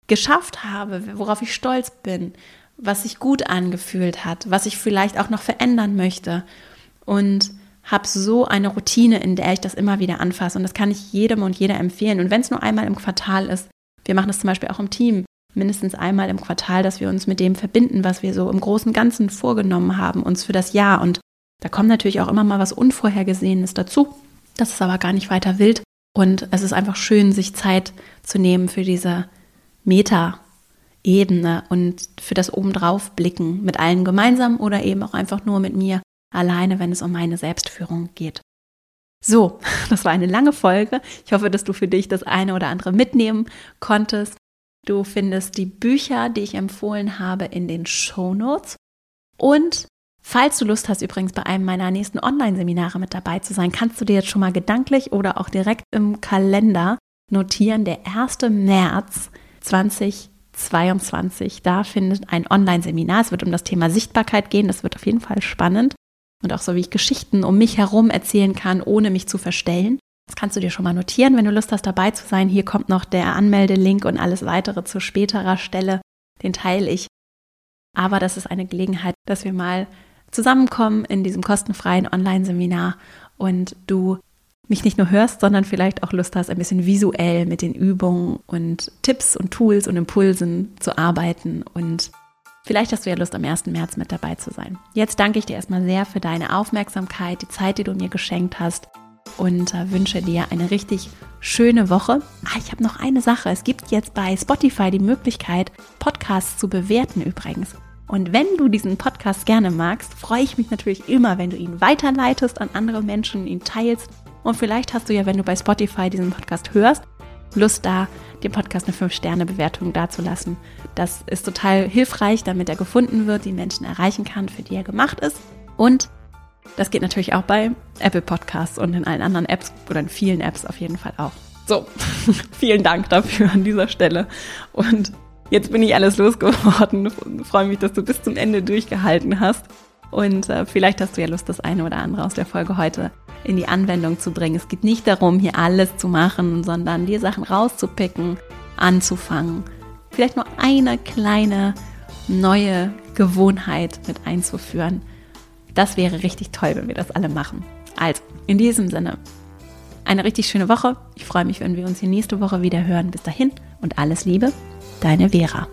geschafft habe, worauf ich stolz bin, was sich gut angefühlt hat, was ich vielleicht auch noch verändern möchte. Und habe so eine Routine, in der ich das immer wieder anfasse. Und das kann ich jedem und jeder empfehlen. Und wenn es nur einmal im Quartal ist, wir machen das zum Beispiel auch im Team, mindestens einmal im Quartal, dass wir uns mit dem verbinden, was wir so im großen Ganzen vorgenommen haben, uns für das Jahr. Und da kommt natürlich auch immer mal was Unvorhergesehenes dazu. Das ist aber gar nicht weiter wild. Und es ist einfach schön, sich Zeit zu nehmen für diese Meta-Ebene und für das Obendrauf blicken mit allen gemeinsam oder eben auch einfach nur mit mir alleine, wenn es um meine Selbstführung geht. So, das war eine lange Folge. Ich hoffe, dass du für dich das eine oder andere mitnehmen konntest. Du findest die Bücher, die ich empfohlen habe, in den Show Notes. Und falls du Lust hast, übrigens bei einem meiner nächsten Online-Seminare mit dabei zu sein, kannst du dir jetzt schon mal gedanklich oder auch direkt im Kalender notieren, der 1. März 2022. Da findet ein Online-Seminar. Es wird um das Thema Sichtbarkeit gehen. Das wird auf jeden Fall spannend und auch so, wie ich Geschichten um mich herum erzählen kann, ohne mich zu verstellen. Das kannst du dir schon mal notieren, wenn du Lust hast, dabei zu sein. Hier kommt noch der Anmeldelink und alles weitere zu späterer Stelle. Den teile ich. Aber das ist eine Gelegenheit, dass wir mal zusammenkommen in diesem kostenfreien Online-Seminar und du mich nicht nur hörst, sondern vielleicht auch Lust hast, ein bisschen visuell mit den Übungen und Tipps und Tools und Impulsen zu arbeiten und Vielleicht hast du ja Lust, am 1. März mit dabei zu sein. Jetzt danke ich dir erstmal sehr für deine Aufmerksamkeit, die Zeit, die du mir geschenkt hast und äh, wünsche dir eine richtig schöne Woche. Ah, ich habe noch eine Sache. Es gibt jetzt bei Spotify die Möglichkeit, Podcasts zu bewerten übrigens. Und wenn du diesen Podcast gerne magst, freue ich mich natürlich immer, wenn du ihn weiterleitest an andere Menschen, ihn teilst. Und vielleicht hast du ja, wenn du bei Spotify diesen Podcast hörst, Lust da, dem Podcast eine 5-Sterne-Bewertung dazulassen. Das ist total hilfreich, damit er gefunden wird, die Menschen erreichen kann, für die er gemacht ist. Und das geht natürlich auch bei Apple Podcasts und in allen anderen Apps oder in vielen Apps auf jeden Fall auch. So, vielen Dank dafür an dieser Stelle. Und jetzt bin ich alles losgeworden. Freue mich, dass du bis zum Ende durchgehalten hast. Und äh, vielleicht hast du ja Lust, das eine oder andere aus der Folge heute in die Anwendung zu bringen. Es geht nicht darum, hier alles zu machen, sondern die Sachen rauszupicken, anzufangen. Vielleicht nur eine kleine neue Gewohnheit mit einzuführen. Das wäre richtig toll, wenn wir das alle machen. Also, in diesem Sinne, eine richtig schöne Woche. Ich freue mich, wenn wir uns hier nächste Woche wieder hören. Bis dahin und alles Liebe, deine Vera.